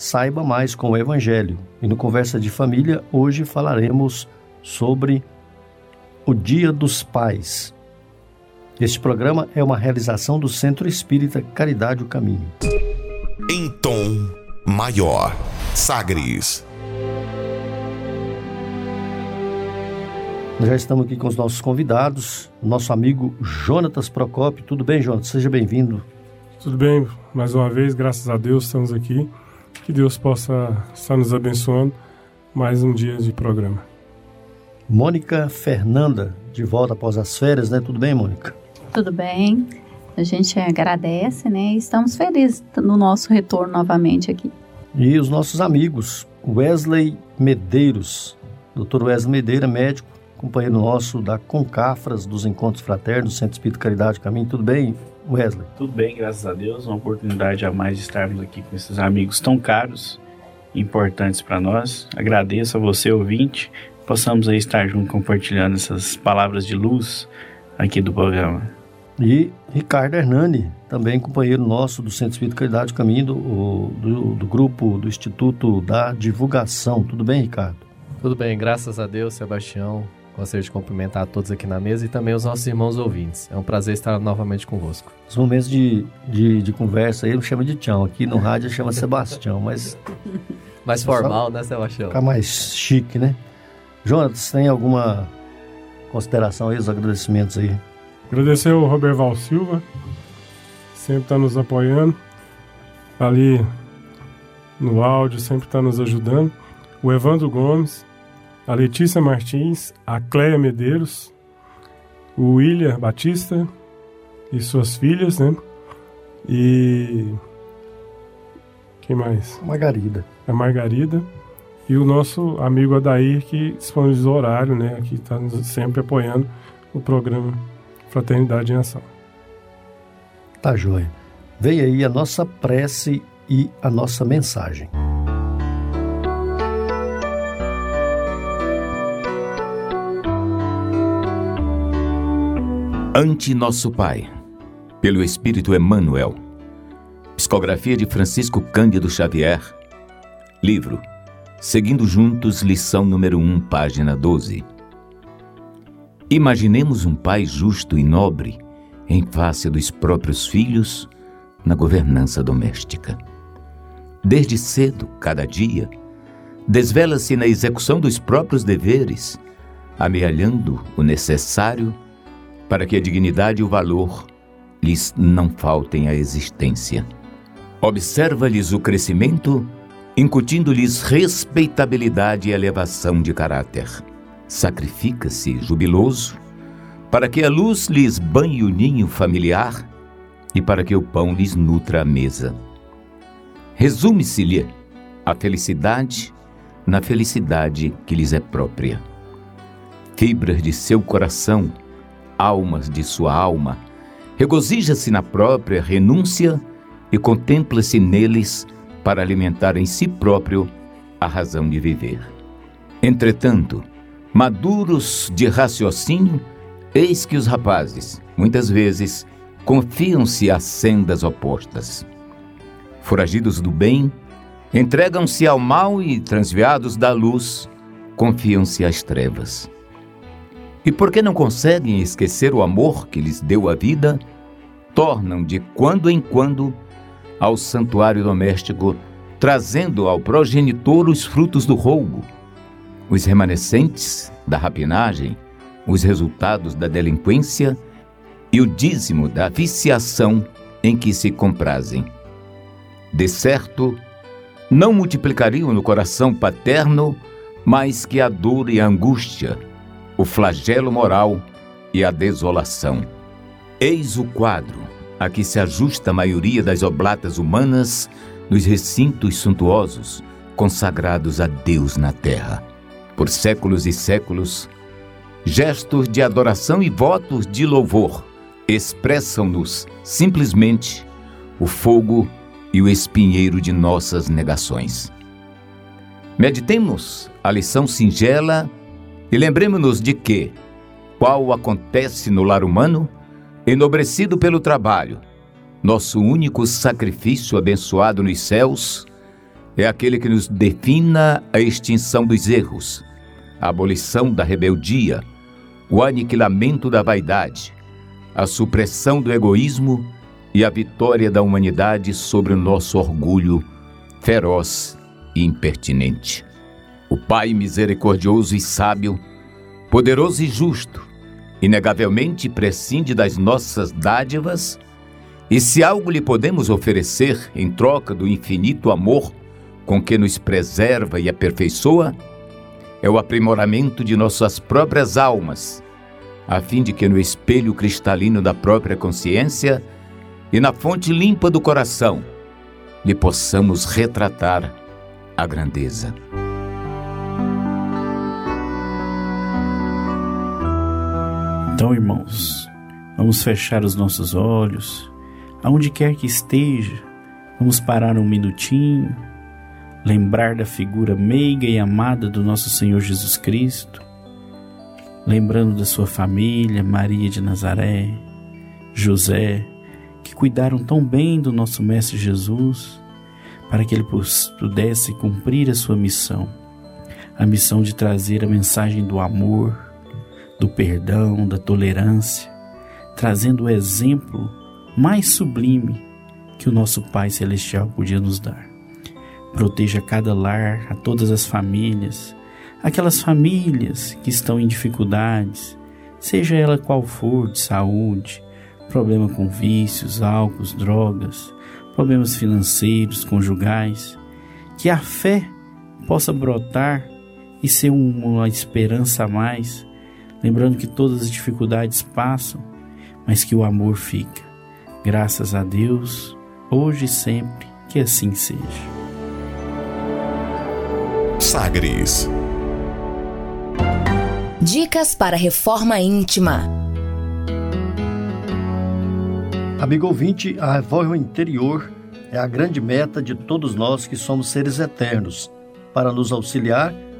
saiba mais com o Evangelho. E no Conversa de Família, hoje falaremos sobre o Dia dos Pais. Este programa é uma realização do Centro Espírita Caridade o Caminho. Em tom maior, Sagres. Já estamos aqui com os nossos convidados, nosso amigo Jonatas Procopio. Tudo bem, Jonatas? Seja bem-vindo. Tudo bem, mais uma vez, graças a Deus estamos aqui. Que Deus possa estar nos abençoando mais um dia de programa. Mônica Fernanda, de volta após as férias, né? Tudo bem, Mônica? Tudo bem. A gente agradece, né? E estamos felizes no nosso retorno novamente aqui. E os nossos amigos, Wesley Medeiros, Dr. Wesley Medeira, médico, companheiro nosso da Concafras, dos Encontros Fraternos, Centro Espírito Caridade Caminho. Tudo bem, Wesley? Tudo bem, graças a Deus. Uma oportunidade a mais de estarmos aqui com esses amigos tão caros e importantes para nós. Agradeço a você, ouvinte, possamos aí estar junto compartilhando essas palavras de luz aqui do programa. E Ricardo Hernani, também companheiro nosso do Centro Espírito Caridade Caminho, do, do, do, grupo do Instituto da Divulgação. Tudo bem, Ricardo? Tudo bem, graças a Deus, Sebastião. Gostaria de cumprimentar a todos aqui na mesa e também os nossos irmãos ouvintes. É um prazer estar novamente convosco. Os momentos de, de, de conversa aí não chama de tchau. Aqui no rádio chama Sebastião, mas. Mais formal, né, Sebastião? Ficar mais chique, né? Jonas, tem alguma consideração aí, os agradecimentos aí? Agradecer o Roberval Silva, sempre está nos apoiando, ali no áudio, sempre está nos ajudando. O Evandro Gomes, a Letícia Martins, a Cleia Medeiros, o William Batista e suas filhas, né? E. Quem mais? Margarida. A Margarida. E o nosso amigo Adair, que disponibilizou horário, né? Que está sempre apoiando o programa Fraternidade em Ação. Tá joia. Vem aí a nossa prece e a nossa mensagem. Ante Nosso Pai, pelo Espírito Emmanuel. Psicografia de Francisco Cândido Xavier. Livro Seguindo Juntos, lição número 1, página 12. Imaginemos um pai justo e nobre em face dos próprios filhos na governança doméstica. Desde cedo, cada dia, desvela-se na execução dos próprios deveres, amealhando o necessário para que a dignidade e o valor lhes não faltem à existência. Observa-lhes o crescimento, incutindo-lhes respeitabilidade e elevação de caráter. Sacrifica-se jubiloso para que a luz lhes banhe o ninho familiar e para que o pão lhes nutra a mesa. Resume-se-lhe a felicidade na felicidade que lhes é própria. Fibras de seu coração almas de sua alma, regozija-se na própria renúncia e contempla-se neles para alimentar em si próprio a razão de viver. Entretanto, maduros de raciocínio, eis que os rapazes, muitas vezes, confiam-se a sendas opostas. Foragidos do bem, entregam-se ao mal e, transviados da luz, confiam-se às trevas. E porque não conseguem esquecer o amor que lhes deu a vida, tornam de quando em quando ao santuário doméstico, trazendo ao progenitor os frutos do roubo, os remanescentes da rapinagem, os resultados da delinquência e o dízimo da viciação em que se comprazem. De certo, não multiplicariam no coração paterno mais que a dor e a angústia, o flagelo moral e a desolação. Eis o quadro a que se ajusta a maioria das oblatas humanas nos recintos suntuosos consagrados a Deus na terra. Por séculos e séculos, gestos de adoração e votos de louvor expressam-nos simplesmente o fogo e o espinheiro de nossas negações. Meditemos a lição singela e lembremos-nos de que, qual acontece no lar humano, enobrecido pelo trabalho, nosso único sacrifício abençoado nos céus é aquele que nos defina a extinção dos erros, a abolição da rebeldia, o aniquilamento da vaidade, a supressão do egoísmo e a vitória da humanidade sobre o nosso orgulho feroz e impertinente. O Pai misericordioso e sábio, poderoso e justo, inegavelmente prescinde das nossas dádivas, e se algo lhe podemos oferecer em troca do infinito amor com que nos preserva e aperfeiçoa, é o aprimoramento de nossas próprias almas a fim de que no espelho cristalino da própria consciência e na fonte limpa do coração lhe possamos retratar a grandeza. Então, irmãos, vamos fechar os nossos olhos, aonde quer que esteja, vamos parar um minutinho, lembrar da figura meiga e amada do nosso Senhor Jesus Cristo lembrando da sua família, Maria de Nazaré, José, que cuidaram tão bem do nosso Mestre Jesus, para que ele pudesse cumprir a sua missão, a missão de trazer a mensagem do amor, do perdão, da tolerância, trazendo o exemplo mais sublime que o nosso Pai Celestial podia nos dar. Proteja cada lar, a todas as famílias, aquelas famílias que estão em dificuldades, seja ela qual for, de saúde, problema com vícios, álcool, drogas, problemas financeiros, conjugais, que a fé possa brotar e ser uma esperança a mais, lembrando que todas as dificuldades passam, mas que o amor fica. Graças a Deus, hoje e sempre, que assim seja. Sagres Dicas para reforma íntima. Amigo ouvinte, a reforma interior é a grande meta de todos nós que somos seres eternos. Para nos auxiliar,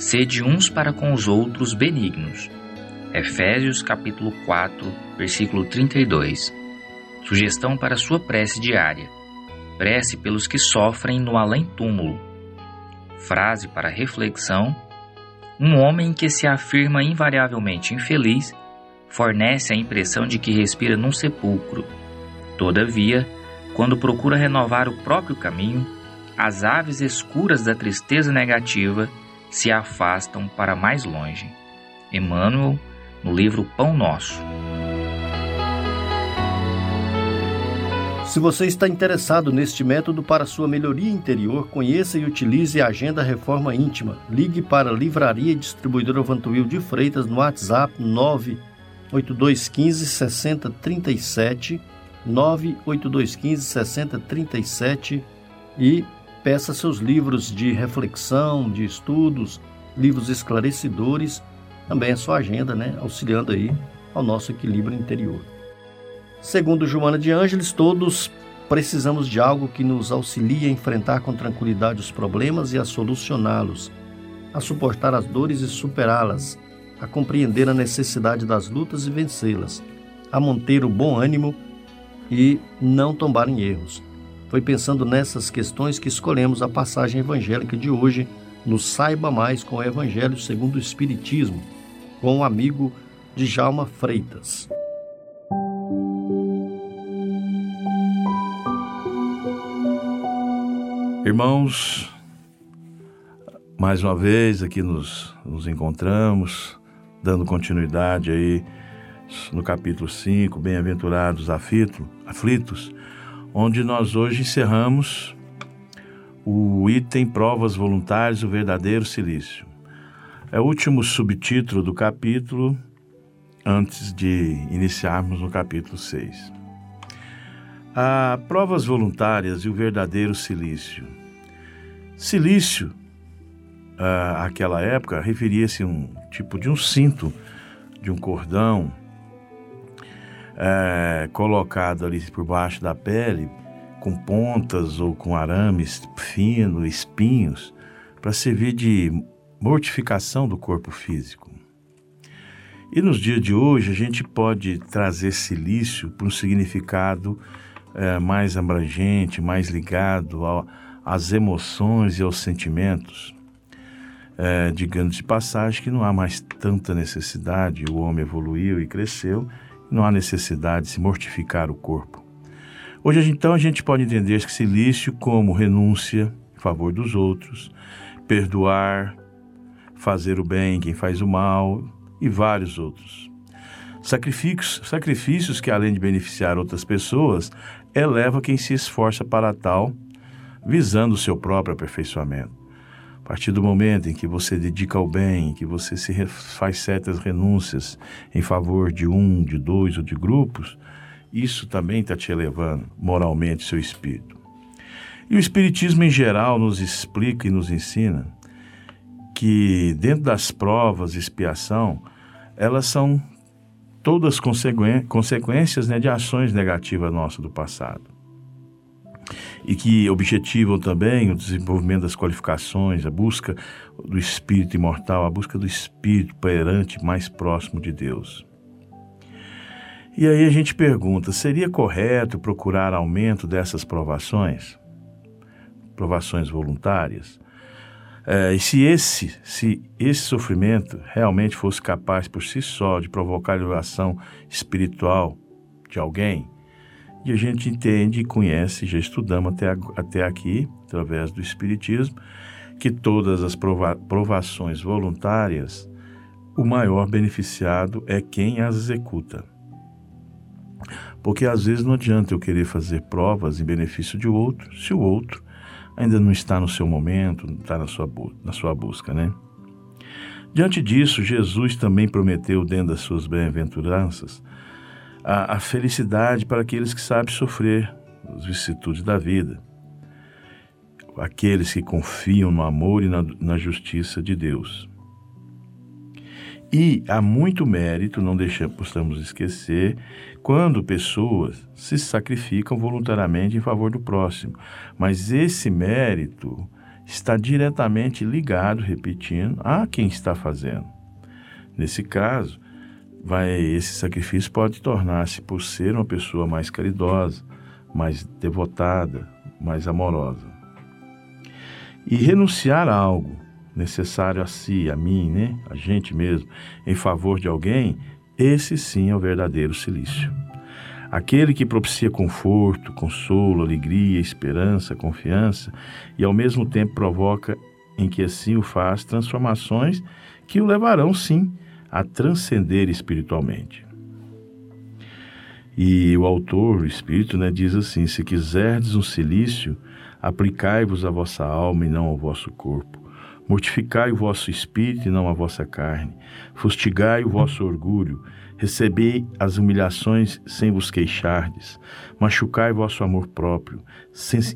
sede uns para com os outros benignos. Efésios capítulo 4, versículo 32. Sugestão para sua prece diária. Prece pelos que sofrem no além-túmulo. Frase para reflexão um homem que se afirma invariavelmente infeliz fornece a impressão de que respira num sepulcro. Todavia, quando procura renovar o próprio caminho, as aves escuras da tristeza negativa se afastam para mais longe. Emmanuel, no livro Pão Nosso. Se você está interessado neste método para sua melhoria interior, conheça e utilize a Agenda Reforma Íntima. Ligue para a Livraria Distribuidora Vantuil de Freitas no WhatsApp 98215 6037 98215 6037 e peça seus livros de reflexão, de estudos, livros esclarecedores, também a sua agenda, né, auxiliando aí ao nosso equilíbrio interior. Segundo Joana de Ângeles, todos precisamos de algo que nos auxilie a enfrentar com tranquilidade os problemas e a solucioná-los. a suportar as dores e superá-las, a compreender a necessidade das lutas e vencê-las, a manter o bom ânimo e não tombar em erros. Foi pensando nessas questões que escolhemos a passagem evangélica de hoje no Saiba Mais com o Evangelho segundo o Espiritismo, com o amigo Djalma Freitas. Irmãos, mais uma vez aqui nos, nos encontramos, dando continuidade aí no capítulo 5, Bem-aventurados aflitos, onde nós hoje encerramos o item Provas Voluntárias, o verdadeiro silício. É o último subtítulo do capítulo, antes de iniciarmos no capítulo 6. A provas voluntárias e o verdadeiro silício. Silício, àquela época, referia-se a um tipo de um cinto, de um cordão, é, colocado ali por baixo da pele, com pontas ou com arames fino, espinhos, para servir de mortificação do corpo físico. E nos dias de hoje a gente pode trazer silício para um significado é, mais abrangente, mais ligado ao, às emoções e aos sentimentos. É, digamos de passagem que não há mais tanta necessidade, o homem evoluiu e cresceu, não há necessidade de se mortificar o corpo. Hoje, então, a gente pode entender esse silício como renúncia em favor dos outros, perdoar, fazer o bem quem faz o mal e vários outros. Sacrifícios, sacrifícios que, além de beneficiar outras pessoas, eleva quem se esforça para tal, visando o seu próprio aperfeiçoamento. A partir do momento em que você dedica ao bem, que você se faz certas renúncias em favor de um, de dois ou de grupos, isso também está te elevando moralmente seu espírito. E o Espiritismo em geral nos explica e nos ensina que dentro das provas de expiação, elas são todas consequências né, de ações negativas nossas do passado e que objetivam também o desenvolvimento das qualificações, a busca do espírito imortal, a busca do espírito perante mais próximo de Deus. E aí a gente pergunta: seria correto procurar aumento dessas provações? Provações voluntárias? É, e se esse, se esse sofrimento realmente fosse capaz por si só de provocar elevação espiritual de alguém, e a gente entende e conhece, já estudamos até, até aqui, através do Espiritismo, que todas as prova, provações voluntárias, o maior beneficiado é quem as executa. Porque às vezes não adianta eu querer fazer provas em benefício de outro, se o outro ainda não está no seu momento, não está na sua, na sua busca, né? Diante disso, Jesus também prometeu, dentro das suas bem-aventuranças, a, a felicidade para aqueles que sabem sofrer as vicissitudes da vida, aqueles que confiam no amor e na, na justiça de Deus. E há muito mérito, não deixamos, esquecer, quando pessoas se sacrificam voluntariamente em favor do próximo. Mas esse mérito está diretamente ligado, repetindo, a quem está fazendo. Nesse caso, vai esse sacrifício pode tornar-se por ser uma pessoa mais caridosa, mais devotada, mais amorosa. E renunciar a algo necessário a si, a mim, né, a gente mesmo, em favor de alguém, esse sim é o verdadeiro silício. Aquele que propicia conforto, consolo, alegria, esperança, confiança e ao mesmo tempo provoca em que assim o faz transformações que o levarão sim a transcender espiritualmente. E o autor, o Espírito, né, diz assim: Se quiserdes um silício, aplicai-vos à vossa alma e não ao vosso corpo. Mortificai o vosso espírito e não a vossa carne. Fustigai o vosso orgulho. Recebei as humilhações sem vos queixardes. Machucai vosso amor próprio.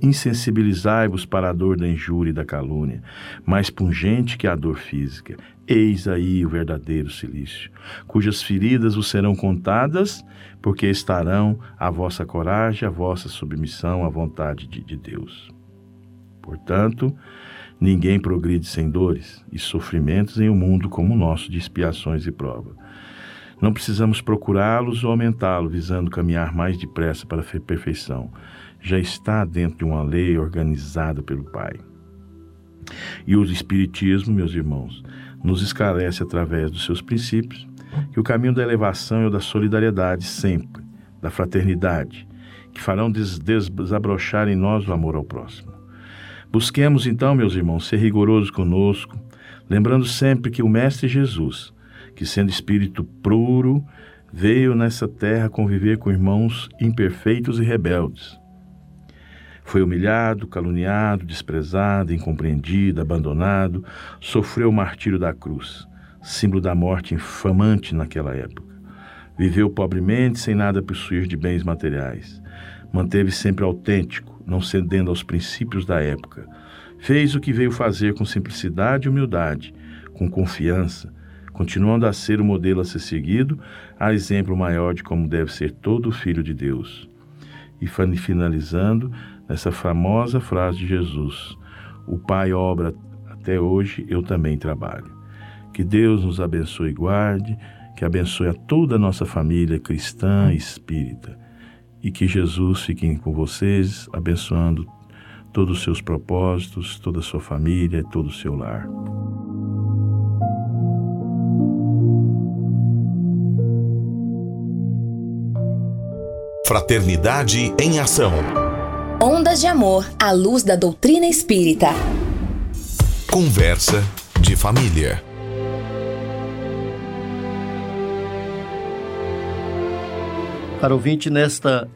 Insensibilizai-vos para a dor da injúria e da calúnia, mais pungente que a dor física. Eis aí o verdadeiro silício, cujas feridas vos serão contadas, porque estarão a vossa coragem, a vossa submissão à vontade de, de Deus. Portanto, Ninguém progride sem dores e sofrimentos em um mundo como o nosso de expiações e prova. Não precisamos procurá-los ou aumentá-los, visando caminhar mais depressa para a perfeição. Já está dentro de uma lei organizada pelo Pai. E o Espiritismo, meus irmãos, nos esclarece através dos seus princípios que o caminho da elevação é o da solidariedade sempre, da fraternidade, que farão des desabrochar em nós o amor ao próximo. Busquemos então, meus irmãos, ser rigorosos conosco, lembrando sempre que o Mestre Jesus, que sendo espírito puro, veio nessa terra conviver com irmãos imperfeitos e rebeldes. Foi humilhado, caluniado, desprezado, incompreendido, abandonado, sofreu o martírio da cruz, símbolo da morte infamante naquela época. Viveu pobremente, sem nada possuir de bens materiais. Manteve sempre autêntico, não cedendo aos princípios da época. Fez o que veio fazer com simplicidade e humildade, com confiança, continuando a ser o modelo a ser seguido, a exemplo maior de como deve ser todo filho de Deus. E finalizando nessa famosa frase de Jesus: O Pai obra até hoje, eu também trabalho. Que Deus nos abençoe e guarde, que abençoe a toda a nossa família cristã e espírita. E que Jesus fique com vocês, abençoando todos os seus propósitos, toda a sua família todo o seu lar. Fraternidade em Ação. Ondas de Amor à luz da doutrina espírita. Conversa de família. Caro ouvinte, nesta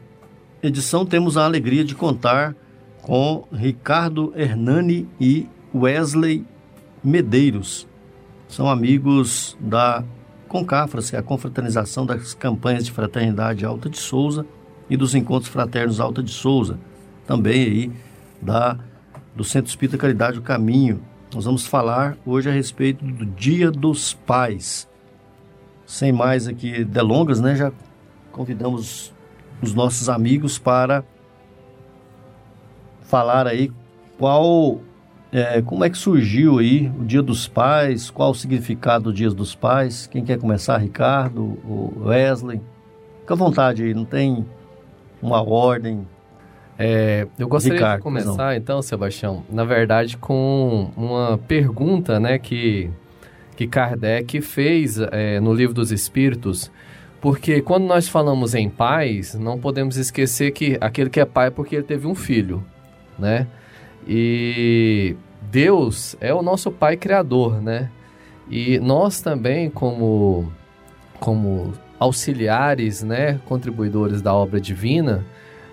edição temos a alegria de contar com Ricardo Hernani e Wesley Medeiros. São amigos da Concafras, que é a confraternização das campanhas de fraternidade Alta de Souza e dos encontros fraternos Alta de Souza, também aí da do Centro Espírita Caridade o Caminho. Nós vamos falar hoje a respeito do Dia dos Pais. Sem mais aqui delongas, né? Já convidamos os nossos amigos para falar aí qual é, como é que surgiu aí o Dia dos Pais, qual o significado do Dia dos Pais. Quem quer começar, Ricardo ou Wesley? Fica à vontade aí, não tem uma ordem. É, eu gostaria Ricardo, de começar então, Sebastião, na verdade, com uma pergunta né, que, que Kardec fez é, no Livro dos Espíritos porque quando nós falamos em pais, não podemos esquecer que aquele que é pai é porque ele teve um filho, né? E Deus é o nosso pai criador, né? E nós também como como auxiliares, né, contribuidores da obra divina,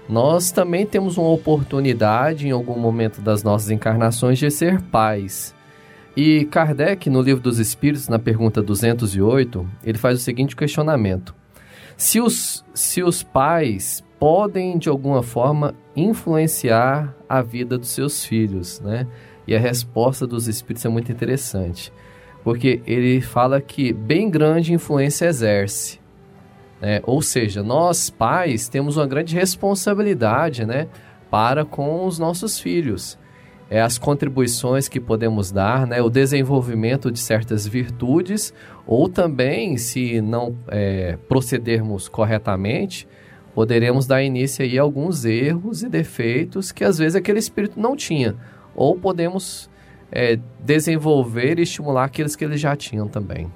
nós também temos uma oportunidade em algum momento das nossas encarnações de ser pais. E Kardec, no Livro dos Espíritos, na pergunta 208, ele faz o seguinte questionamento: Se os, se os pais podem, de alguma forma, influenciar a vida dos seus filhos, né? E a resposta dos Espíritos é muito interessante, porque ele fala que bem grande influência exerce. Né? Ou seja, nós pais temos uma grande responsabilidade né, para com os nossos filhos é, as contribuições que podemos dar, né, o desenvolvimento de certas virtudes, ou também, se não é, procedermos corretamente, poderemos dar início aí a alguns erros e defeitos que às vezes aquele espírito não tinha, ou podemos é, desenvolver e estimular aqueles que eles já tinham também.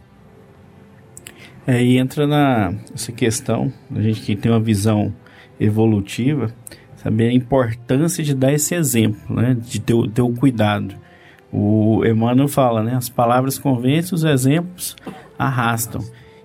É, e entra na essa questão, a gente que tem uma visão evolutiva, saber a importância de dar esse exemplo, né? De ter, ter o cuidado. O Emmanuel fala, né? As palavras convencem, os exemplos arrastam.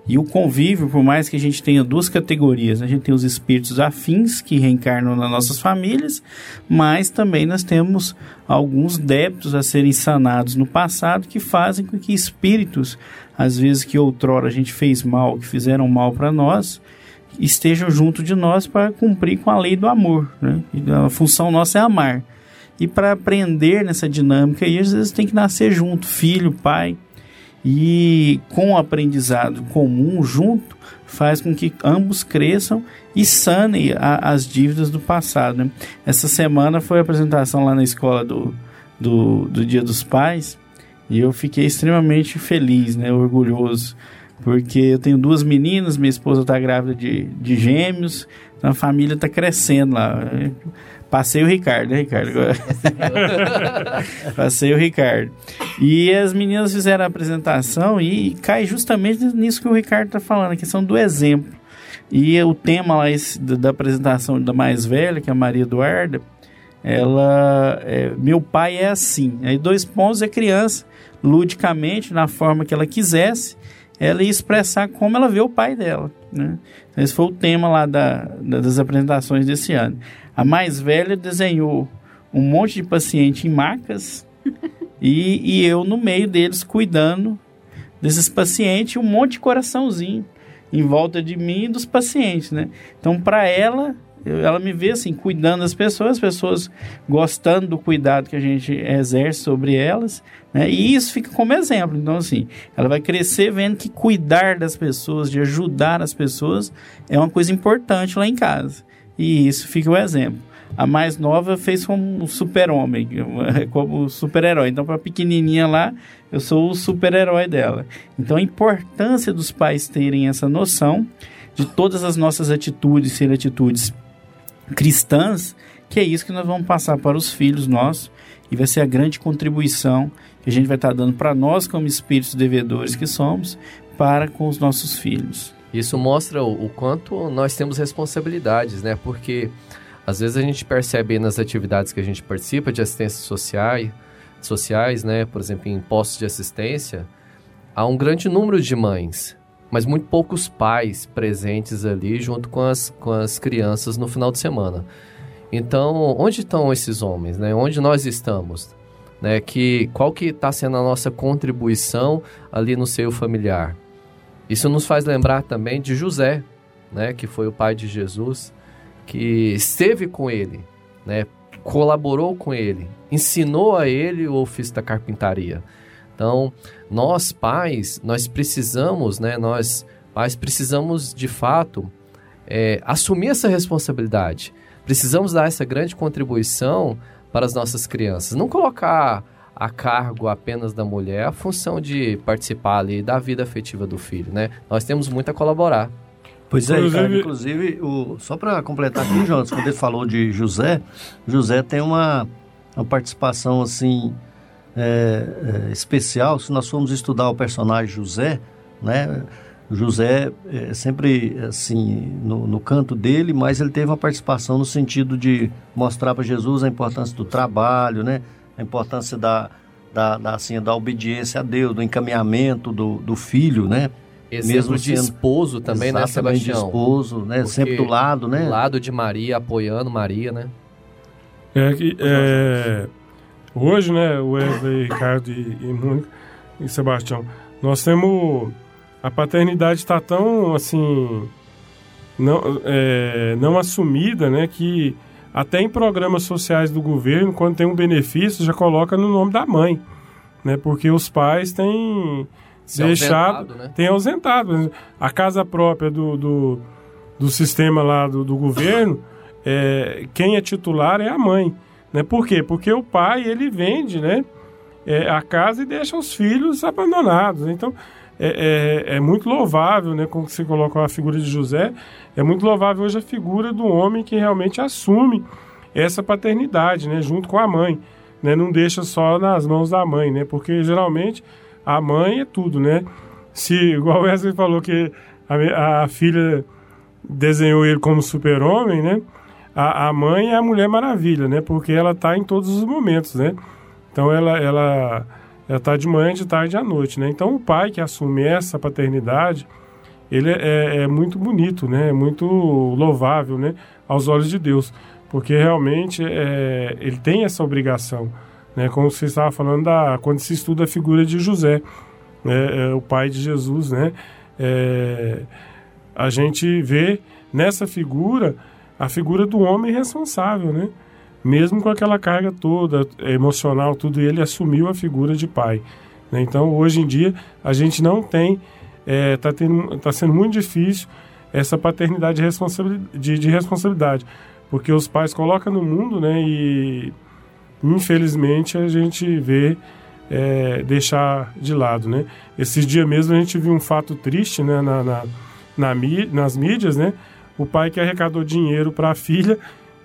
E o convívio, por mais que a gente tenha duas categorias, né? a gente tem os espíritos afins que reencarnam nas nossas famílias, mas também nós temos alguns débitos a serem sanados no passado que fazem com que espíritos, às vezes que outrora a gente fez mal, que fizeram mal para nós, estejam junto de nós para cumprir com a lei do amor. Né? A função nossa é amar. E para aprender nessa dinâmica aí, às vezes tem que nascer junto, filho, pai. E com o aprendizado comum junto, faz com que ambos cresçam e sanem as dívidas do passado. Né? Essa semana foi a apresentação lá na escola do, do, do Dia dos Pais e eu fiquei extremamente feliz, né, orgulhoso, porque eu tenho duas meninas, minha esposa está grávida de, de gêmeos, então a família está crescendo lá. Passei o Ricardo, né, Ricardo? Passei o Ricardo. E as meninas fizeram a apresentação e cai justamente nisso que o Ricardo está falando, a questão do exemplo. E o tema lá esse, da apresentação da mais velha, que é a Maria Eduarda, ela é, meu pai é assim. Aí dois pontos é criança, ludicamente, na forma que ela quisesse, ela ia expressar como ela vê o pai dela. Né? Esse foi o tema lá da, das apresentações desse ano. A mais velha desenhou um monte de paciente em macas e, e eu no meio deles cuidando desses pacientes, um monte de coraçãozinho em volta de mim e dos pacientes, né? Então, para ela, ela me vê assim, cuidando das pessoas, as pessoas gostando do cuidado que a gente exerce sobre elas, né? E isso fica como exemplo. Então, assim, ela vai crescer vendo que cuidar das pessoas, de ajudar as pessoas, é uma coisa importante lá em casa. E isso fica o exemplo. A mais nova fez como super-homem, como super-herói. Então, para a pequenininha lá, eu sou o super-herói dela. Então, a importância dos pais terem essa noção de todas as nossas atitudes serem atitudes cristãs, que é isso que nós vamos passar para os filhos nossos e vai ser a grande contribuição que a gente vai estar dando para nós como espíritos devedores que somos para com os nossos filhos. Isso mostra o, o quanto nós temos responsabilidades, né? Porque às vezes a gente percebe nas atividades que a gente participa de assistência social, sociais, né? Por exemplo, em postos de assistência, há um grande número de mães mas muito poucos pais presentes ali junto com as, com as crianças no final de semana. Então, onde estão esses homens, né? Onde nós estamos? Né? Que, qual que está sendo a nossa contribuição ali no seio familiar? Isso nos faz lembrar também de José, né? Que foi o pai de Jesus, que esteve com ele, né? Colaborou com ele, ensinou a ele o ofício da carpintaria. Então, nós pais, nós precisamos, né? Nós pais precisamos de fato é, assumir essa responsabilidade. Precisamos dar essa grande contribuição para as nossas crianças. Não colocar a cargo apenas da mulher a função de participar ali da vida afetiva do filho, né? Nós temos muito a colaborar. Pois é, inclusive, inclusive o, só para completar aqui, Jonas, quando ele falou de José, José tem uma, uma participação assim é, é, especial, se nós formos estudar o personagem José, né? José é sempre assim no, no, canto dele, mas ele teve uma participação no sentido de mostrar para Jesus a importância do trabalho, né? A importância da, da, da, assim, da obediência a Deus, do encaminhamento do, do filho, né? Exemplo Mesmo de esposo também, né, Sebastião? de esposo, né? Porque sempre do lado, né? Do lado de Maria, apoiando Maria, né? É que é, Hoje, né, o Wesley, Ricardo e, e Mônica e Sebastião, nós temos. A paternidade está tão, assim. Não, é, não assumida, né, que até em programas sociais do governo, quando tem um benefício, já coloca no nome da mãe, né, porque os pais têm Se deixado, ausentado, né? têm ausentado. A casa própria do, do, do sistema lá do, do governo, é, quem é titular é a mãe. Né? Por quê? Porque o pai ele vende né, é, a casa e deixa os filhos abandonados. Então é, é, é, muito louvável, né, como você colocou a figura de José, é muito louvável hoje a figura do homem que realmente assume essa paternidade, né, junto com a mãe, né, não deixa só nas mãos da mãe, né, porque geralmente a mãe é tudo, né. Se igual Wesley falou que a, a filha desenhou ele como super-homem, né? A, a mãe é a Mulher Maravilha, né? Porque ela está em todos os momentos, né? Então ela ela ela está de manhã, de tarde à noite, né? Então o pai que assume essa paternidade, ele é, é, é muito bonito, né? É muito louvável, né? Aos olhos de Deus, porque realmente é, ele tem essa obrigação, né? Como você estava falando da quando se estuda a figura de José, né? É, o pai de Jesus, né? É, a gente vê nessa figura a figura do homem responsável, né? Mesmo com aquela carga toda emocional, tudo, ele assumiu a figura de pai. Né? Então, hoje em dia, a gente não tem, está é, tá sendo muito difícil essa paternidade de responsabilidade, de, de responsabilidade, porque os pais colocam no mundo, né? E, infelizmente a gente vê é, deixar de lado, né? Esses dias mesmo a gente viu um fato triste, né, na, na, na nas mídias, né? O pai que arrecadou dinheiro para a filha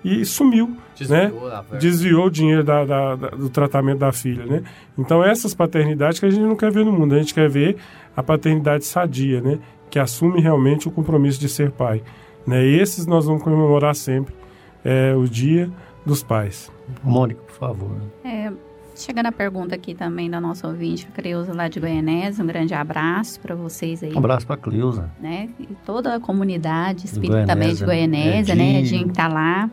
e sumiu, Desviou né? Desviou o dinheiro da, da, da, do tratamento da filha, né? Então essas paternidades que a gente não quer ver no mundo, a gente quer ver a paternidade sadia, né? Que assume realmente o compromisso de ser pai, né? E esses nós vamos comemorar sempre é, o dia dos pais. Mônica, por favor. É, chegando a pergunta aqui também da nossa ouvinte, a Creuza lá de Goianésia, um grande abraço para vocês aí. Um abraço para a Cleusa. Né? E toda a comunidade espírita também de Goianésia, né? Edinho que tá lá.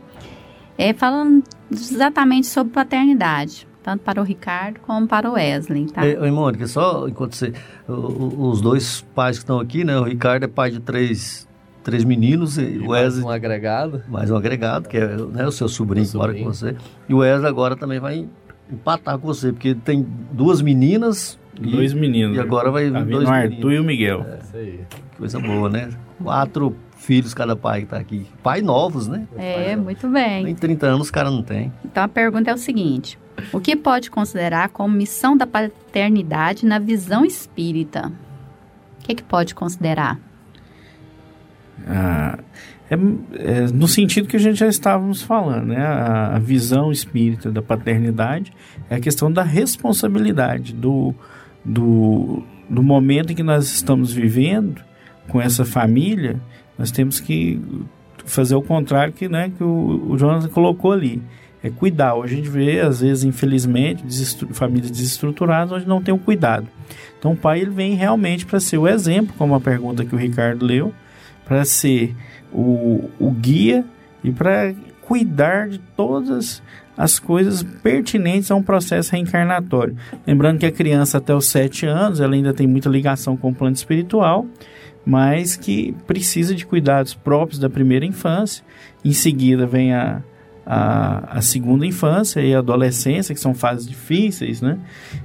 É, falando exatamente sobre paternidade tanto para o Ricardo como para o Wesley, tá? Oi, Mônica, só enquanto você... Os dois pais que estão aqui, né? O Ricardo é pai de três, três meninos e, e o Wesley... mais um agregado. Mais um agregado, que é né, o seu sobrinho que mora com você. E o Wesley agora também vai empatar com você, porque tem duas meninas... Dois e, meninos. E agora vai tá dois o Arthur e o Miguel. É, isso aí. Coisa boa, né? Quatro filhos cada pai que está aqui. Pai novos, né? É, muito bem. Em 30 anos os caras não tem. Então a pergunta é o seguinte: o que pode considerar como missão da paternidade na visão espírita? O que, é que pode considerar? Ah, é, é, no sentido que a gente já estávamos falando, né? A, a, visão espírita da paternidade é a questão da responsabilidade, do, do, do momento em que nós estamos vivendo com essa família nós temos que fazer o contrário que, né, que o, o colocou ali. É cuidar. Hoje a gente vê, às vezes, infelizmente, famílias desestruturadas onde não tem o cuidado. Então o pai ele vem realmente para ser o exemplo, como a pergunta que o Ricardo leu, para ser o, o guia e para cuidar de todas as coisas pertinentes a um processo reencarnatório. Lembrando que a criança até os 7 anos, ela ainda tem muita ligação com o plano espiritual, mas que precisa de cuidados próprios da primeira infância. Em seguida vem a, a, a, segunda infância e a adolescência, que são fases difíceis, né?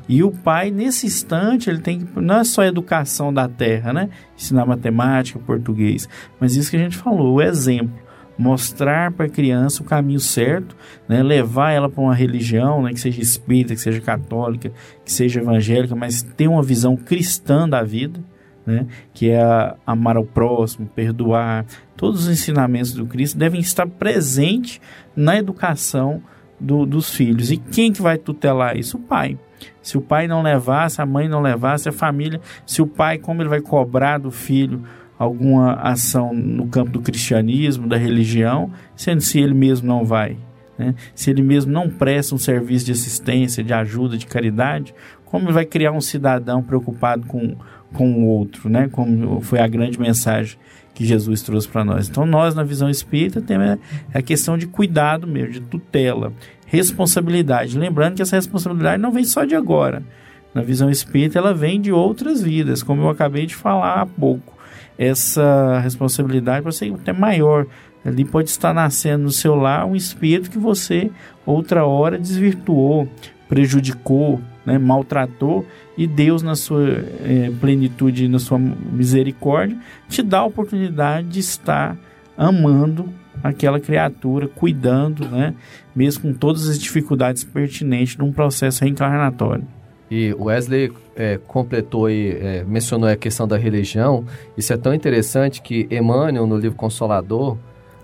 E o pai, nesse instante, ele tem que. Não é só a educação da terra, né? Ensinar matemática, português, mas isso que a gente falou, o exemplo. Mostrar para a criança o caminho certo, né? levar ela para uma religião, né? que seja espírita, que seja católica, que seja evangélica, mas ter uma visão cristã da vida, né? que é amar ao próximo, perdoar. Todos os ensinamentos do Cristo devem estar presentes na educação do, dos filhos. E quem que vai tutelar isso? O pai. Se o pai não levar, se a mãe não levar, se a família, se o pai, como ele vai cobrar do filho alguma ação no campo do cristianismo, da religião, sendo se ele mesmo não vai. Né? Se ele mesmo não presta um serviço de assistência, de ajuda, de caridade, como ele vai criar um cidadão preocupado com com o outro, né? Como foi a grande mensagem que Jesus trouxe para nós. Então, nós, na visão espírita, temos a questão de cuidado mesmo, de tutela, responsabilidade. Lembrando que essa responsabilidade não vem só de agora. Na visão espírita, ela vem de outras vidas, como eu acabei de falar há pouco. Essa responsabilidade pode ser até maior. Ali pode estar nascendo no seu lar um espírito que você, outra hora, desvirtuou, prejudicou, né, maltratou, e Deus, na sua é, plenitude, na sua misericórdia, te dá a oportunidade de estar amando aquela criatura, cuidando, né, mesmo com todas as dificuldades pertinentes de um processo reencarnatório. E Wesley é, completou e é, mencionou a questão da religião. Isso é tão interessante que Emmanuel, no livro Consolador,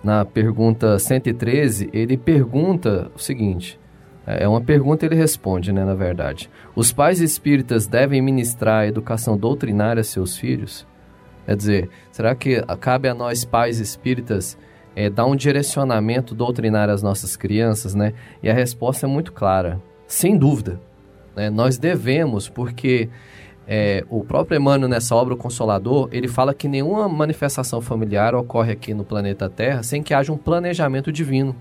na pergunta 113, ele pergunta o seguinte: é uma pergunta ele responde, né, na verdade. Os pais espíritas devem ministrar a educação doutrinária a seus filhos? Quer dizer, será que cabe a nós pais espíritas é, dar um direcionamento doutrinário às nossas crianças, né? E a resposta é muito clara, sem dúvida. Né? Nós devemos, porque é, o próprio Emmanuel, nessa obra O Consolador, ele fala que nenhuma manifestação familiar ocorre aqui no planeta Terra sem que haja um planejamento divino.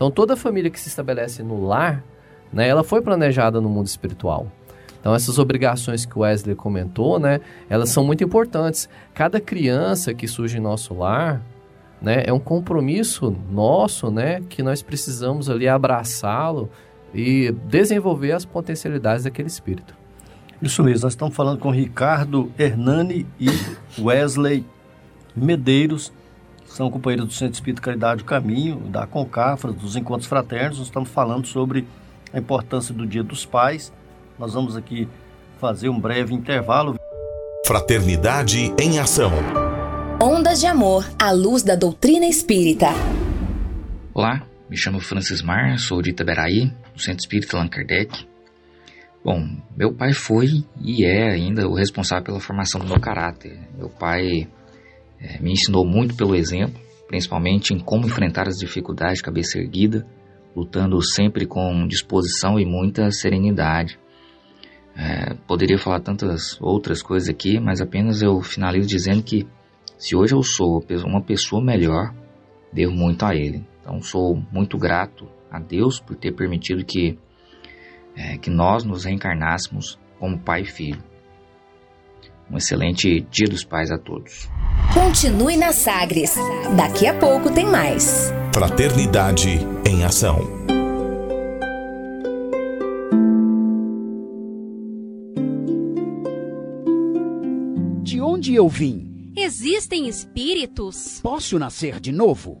Então toda família que se estabelece no lar, né, ela foi planejada no mundo espiritual. Então essas obrigações que o Wesley comentou, né, elas são muito importantes. Cada criança que surge em nosso lar, né, é um compromisso nosso, né, que nós precisamos ali abraçá-lo e desenvolver as potencialidades daquele espírito. Isso mesmo, nós estamos falando com Ricardo Hernani e Wesley Medeiros, são companheiros do Centro Espírita Caridade do Caminho, da Concafra, dos Encontros Fraternos. Nós estamos falando sobre a importância do Dia dos Pais. Nós vamos aqui fazer um breve intervalo. Fraternidade em Ação. Ondas de Amor à luz da doutrina espírita. Olá, me chamo Francis Mar, sou de Itaberaí, do Centro Espírita Allan Kardec. Bom, meu pai foi e é ainda o responsável pela formação do meu caráter. Meu pai me ensinou muito pelo exemplo, principalmente em como enfrentar as dificuldades de cabeça erguida, lutando sempre com disposição e muita serenidade. É, poderia falar tantas outras coisas aqui, mas apenas eu finalizo dizendo que se hoje eu sou uma pessoa melhor, devo muito a ele. Então sou muito grato a Deus por ter permitido que, é, que nós nos reencarnássemos como pai e filho. Um excelente Dia dos Pais a todos. Continue na Sagres. Daqui a pouco tem mais. Fraternidade em Ação. De onde eu vim? Existem espíritos? Posso nascer de novo?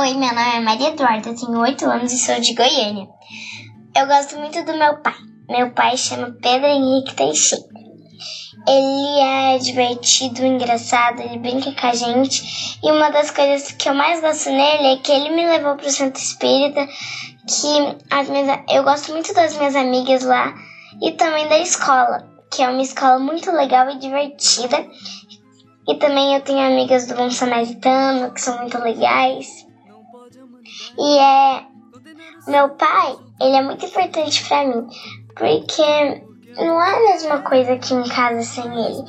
Oi, meu nome é Maria Eduarda, tenho 8 anos e sou de Goiânia. Eu gosto muito do meu pai. Meu pai chama Pedro Henrique Teixeira. Ele é divertido, engraçado, ele brinca com a gente. E uma das coisas que eu mais gosto nele é que ele me levou para o centro espírita, que as minhas, eu gosto muito das minhas amigas lá e também da escola, que é uma escola muito legal e divertida. E também eu tenho amigas do Bom Samaritano, que são muito legais. E é. Meu pai, ele é muito importante para mim, porque não é a mesma coisa aqui em casa sem ele.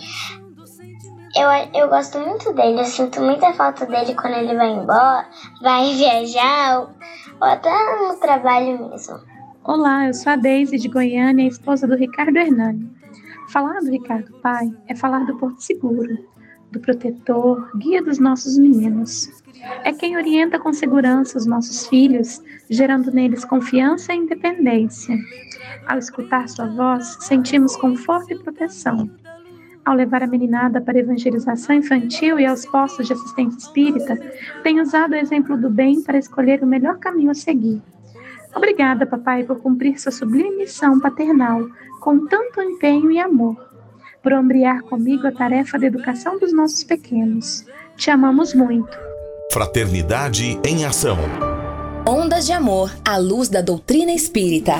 Eu, eu gosto muito dele, eu sinto muita falta dele quando ele vai embora, vai viajar, ou, ou até no trabalho mesmo. Olá, eu sou a Deise de Goiânia, esposa do Ricardo Hernani. Falar do Ricardo Pai é falar do Porto Seguro, do protetor, guia dos nossos meninos. É quem orienta com segurança os nossos filhos, gerando neles confiança e independência. Ao escutar sua voz, sentimos conforto e proteção. Ao levar a meninada para a evangelização infantil e aos postos de assistência espírita, tem usado o exemplo do bem para escolher o melhor caminho a seguir. Obrigada, papai, por cumprir sua sublime missão paternal com tanto empenho e amor, por ombrear comigo a tarefa da educação dos nossos pequenos. Te amamos muito. Fraternidade em Ação. Ondas de Amor à luz da doutrina espírita.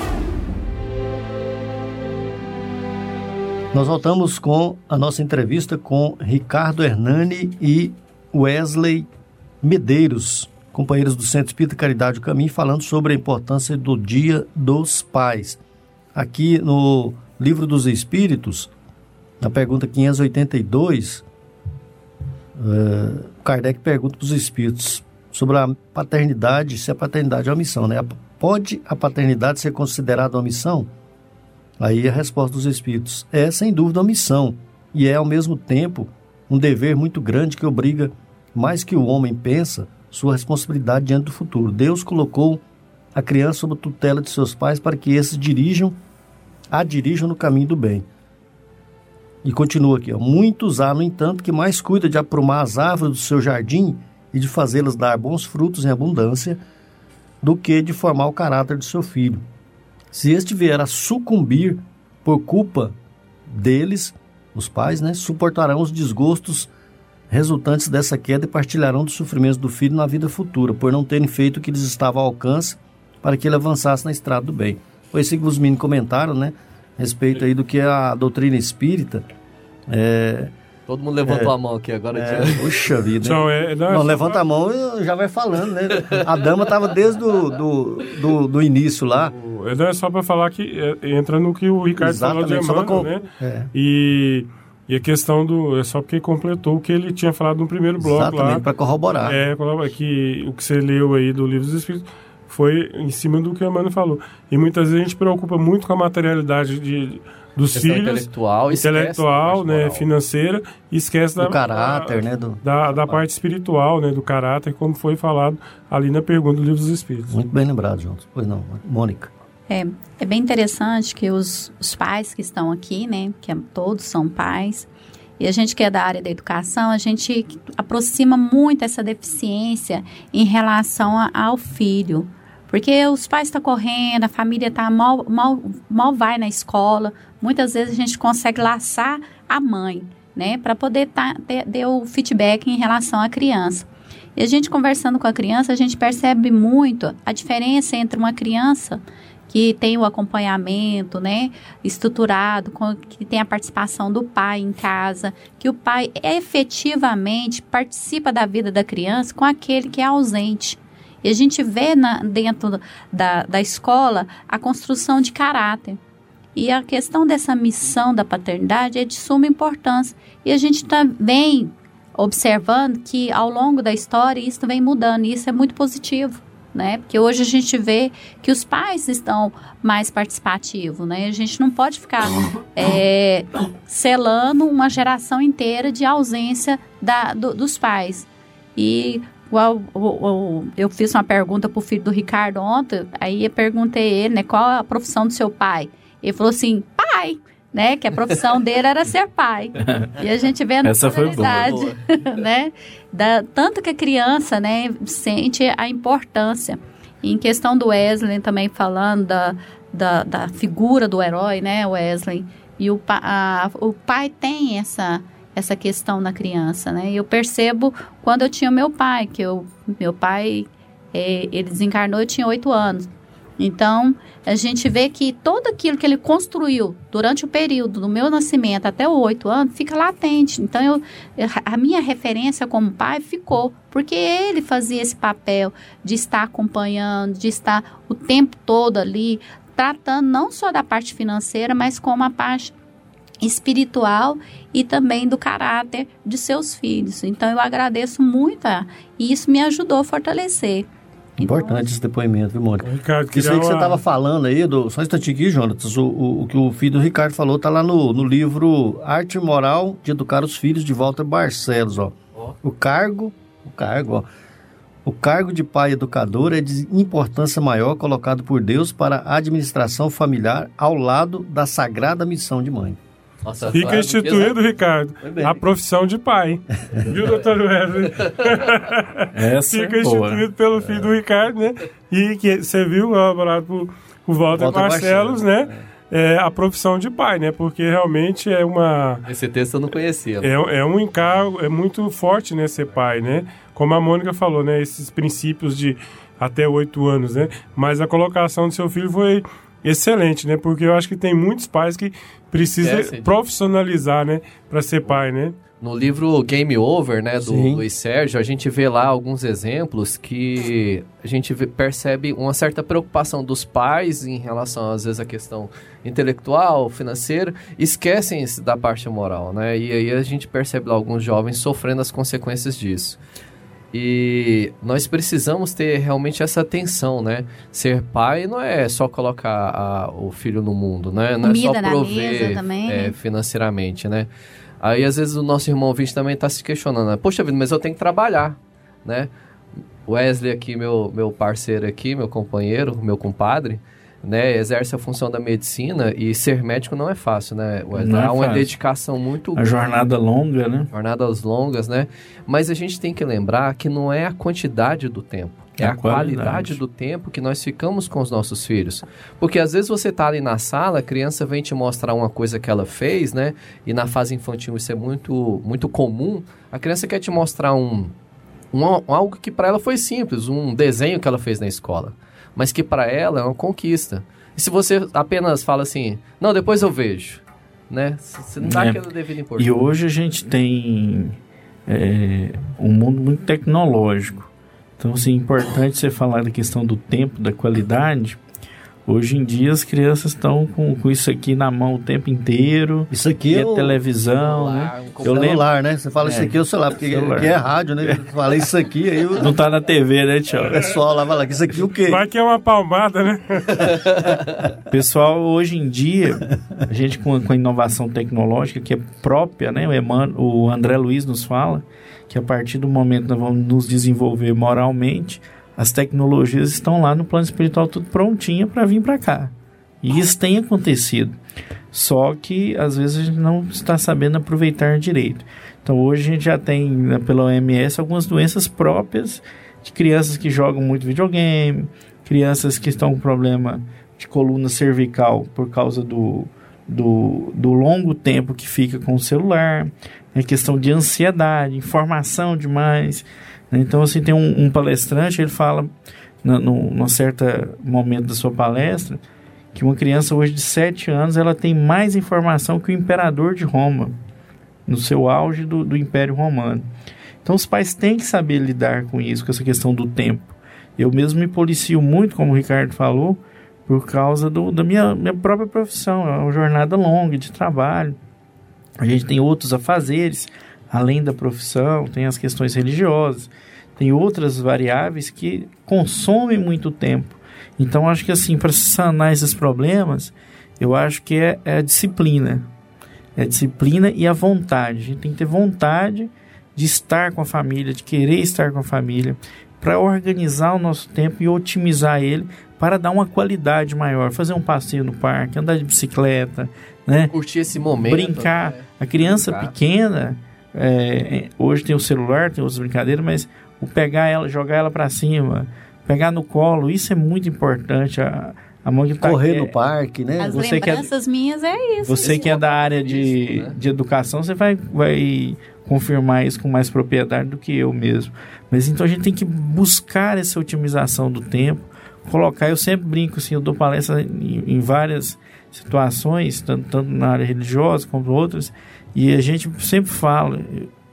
Nós voltamos com a nossa entrevista com Ricardo Hernani e Wesley Medeiros, companheiros do Centro Espírita Caridade do Caminho, falando sobre a importância do Dia dos Pais. Aqui no Livro dos Espíritos, na pergunta 582, uh, Kardec pergunta para os espíritos sobre a paternidade, se a paternidade é uma missão, né? Pode a paternidade ser considerada uma missão? Aí a resposta dos espíritos é sem dúvida uma missão e é ao mesmo tempo um dever muito grande que obriga mais que o homem pensa sua responsabilidade diante do futuro. Deus colocou a criança sob a tutela de seus pais para que esses dirijam a dirijam no caminho do bem. E continua aqui, ó. muitos há, no entanto, que mais cuida de aprumar as árvores do seu jardim e de fazê-las dar bons frutos em abundância, do que de formar o caráter de seu filho. Se este vier a sucumbir por culpa deles, os pais, né, suportarão os desgostos resultantes dessa queda e partilharão dos sofrimentos do filho na vida futura, por não terem feito o que lhes estava ao alcance para que ele avançasse na estrada do bem. Foi isso que os meninos comentaram, né? Respeito aí do que a doutrina espírita. É, Todo mundo levantou é, a mão aqui agora. É, puxa vida. Então, é, não, não levanta a mão e já vai falando, né? A dama estava desde do, do, do, do, início lá. Não é só para falar que é, entra no que o Ricardo Exatamente, falou de Emmanuel, com... né? É. E, e a questão do... É só porque completou o que ele tinha falado no primeiro bloco Exatamente, para corroborar. É, que o que você leu aí do Livro dos Espíritos foi em cima do que o Emmanuel falou. E muitas vezes a gente preocupa muito com a materialidade de dos filhos, intelectual, intelectual, né, financeira, e esquece do da caráter, da, né, do... da, da parte espiritual, né, do caráter, como foi falado ali na pergunta do livro dos Espíritos. Muito bem lembrado, João. Pois não, Mônica. É, é bem interessante que os, os pais que estão aqui, né, que é, todos são pais, e a gente que é da área da educação, a gente aproxima muito essa deficiência em relação a, ao filho. Porque os pais estão tá correndo, a família está mal, mal, mal vai na escola. Muitas vezes a gente consegue laçar a mãe, né? Para poder tá, ter, ter o feedback em relação à criança. E a gente conversando com a criança, a gente percebe muito a diferença entre uma criança que tem o acompanhamento, né, estruturado, com, que tem a participação do pai em casa, que o pai efetivamente participa da vida da criança com aquele que é ausente. E a gente vê na, dentro da, da escola a construção de caráter. E a questão dessa missão da paternidade é de suma importância. E a gente também tá observando que ao longo da história isso vem mudando, e isso é muito positivo. Né? Porque hoje a gente vê que os pais estão mais participativos, né? A gente não pode ficar é, selando uma geração inteira de ausência da, do, dos pais. E Igual eu fiz uma pergunta pro filho do Ricardo ontem, aí eu perguntei ele, né, qual a profissão do seu pai? Ele falou assim, pai, né, que a profissão dele era ser pai. E a gente vê na Essa foi boa. né, da, tanto que a criança, né, sente a importância. E em questão do Wesley também falando da, da, da figura do herói, né, Wesley, e o, a, o pai tem essa essa questão na criança, né? Eu percebo quando eu tinha meu pai, que eu, meu pai, é, ele desencarnou, eu tinha oito anos. Então, a gente vê que tudo aquilo que ele construiu durante o período do meu nascimento até os oito anos fica latente. Então, eu, a minha referência como pai ficou, porque ele fazia esse papel de estar acompanhando, de estar o tempo todo ali, tratando não só da parte financeira, mas como a parte espiritual e também do caráter de seus filhos. Então eu agradeço muito a, e isso me ajudou a fortalecer. Importante então, esse depoimento, viu, Mônica? Ricardo, isso aí que você estava falando aí, do, só um instantinho aqui, Jonatas, o, o, o, que o filho do Ricardo falou está lá no, no livro Arte e Moral de Educar os Filhos, de Walter Barcelos, ó. Oh. O cargo, o cargo, ó. O cargo de pai educador é de importância maior colocado por Deus para a administração familiar ao lado da sagrada missão de mãe. Nossa, Fica instituído, Ricardo, a profissão de pai. Viu, doutor Wesley? Essa Fica é instituído pelo é. filho do Ricardo, né? E que você viu, elaborado por, por Walter, Walter Barcelos, né? É. é. a profissão de pai, né? Porque realmente é uma... Esse texto eu não conhecia. É, é um encargo, é muito forte, né? Ser pai, né? Como a Mônica falou, né? Esses princípios de até oito anos, né? Mas a colocação do seu filho foi excelente, né? Porque eu acho que tem muitos pais que precisam é, profissionalizar, né? Para ser pai, né? No livro Game Over, né, do Sim. Luiz Sérgio, a gente vê lá alguns exemplos que a gente vê, percebe uma certa preocupação dos pais em relação, às vezes, à questão intelectual, financeira, esquecem da parte moral, né? E aí a gente percebe lá alguns jovens sofrendo as consequências disso. E nós precisamos ter realmente essa atenção, né? Ser pai não é só colocar a, o filho no mundo, né? Não Comida é só prover é, financeiramente, né? Aí às vezes o nosso irmão ouvinte também está se questionando, né? poxa vida, mas eu tenho que trabalhar, né? Wesley aqui, meu, meu parceiro aqui, meu companheiro, meu compadre, né, exerce a função da medicina e ser médico não é fácil, né? Não é Há uma fácil. dedicação muito A jornada longa, né? Jornadas longas, né? Mas a gente tem que lembrar que não é a quantidade do tempo. É, é a, a qualidade. qualidade. do tempo que nós ficamos com os nossos filhos. Porque às vezes você está ali na sala, a criança vem te mostrar uma coisa que ela fez, né? E na fase infantil isso é muito, muito comum. A criança quer te mostrar um, um algo que para ela foi simples, um desenho que ela fez na escola mas que para ela é uma conquista. E se você apenas fala assim, não, depois eu vejo, né? Você não dá É. aquela devida importância. E hoje a gente tem é, um mundo muito tecnológico. Então, assim, é importante você falar da questão do tempo, da qualidade. Hoje em dia as crianças estão com, com isso aqui na mão o tempo inteiro. Isso aqui e é a o- televisão, né? celular, né? Você fala isso aqui é o celular, porque celular. aqui é rádio, né? Eu falei isso aqui, aí o Não tá na TV, né, tio? o pessoal lá fala que isso aqui o quê? Vai que é uma palmada, né? Pessoal, hoje em dia, a gente com, com a inovação tecnológica que é própria, né? O, Eman, o André Luiz nos fala que a partir do momento que nós vamos nos desenvolver moralmente, as tecnologias estão lá no plano espiritual tudo prontinha para vir para cá. E isso tem acontecido. Só que às vezes a gente não está sabendo aproveitar direito. Então hoje a gente já tem né, pela OMS algumas doenças próprias de crianças que jogam muito videogame, crianças que estão com problema de coluna cervical por causa do, do, do longo tempo que fica com o celular, é questão de ansiedade, informação demais. Então, assim, tem um, um palestrante, ele fala, num certo momento da sua palestra, que uma criança hoje de 7 anos, ela tem mais informação que o imperador de Roma, no seu auge do, do Império Romano. Então, os pais têm que saber lidar com isso, com essa questão do tempo. Eu mesmo me policio muito, como o Ricardo falou, por causa do, da minha, minha própria profissão. É uma jornada longa de trabalho. A gente tem outros afazeres, além da profissão, tem as questões religiosas, tem outras variáveis que consomem muito tempo. Então, acho que assim, para sanar esses problemas, eu acho que é, é a disciplina. É a disciplina e a vontade. A gente tem que ter vontade de estar com a família, de querer estar com a família, para organizar o nosso tempo e otimizar ele para dar uma qualidade maior, fazer um passeio no parque, andar de bicicleta, né? Curtir esse momento. brincar. né? A criança Brincar. pequena, é, é, hoje tem o celular, tem outras brincadeiras, mas o pegar ela, jogar ela para cima, pegar no colo, isso é muito importante. A, a mãe que tá Correr no parque, né? As Você é- lembranças minhas é isso. você que é da área de, de educação, você vai, vai confirmar isso com mais propriedade do que eu mesmo. Mas então a gente tem que buscar essa otimização do tempo, colocar. Eu sempre brinco assim, eu dou palestra em, em várias situações, tanto, tanto na área religiosa como outras, e a gente sempre fala,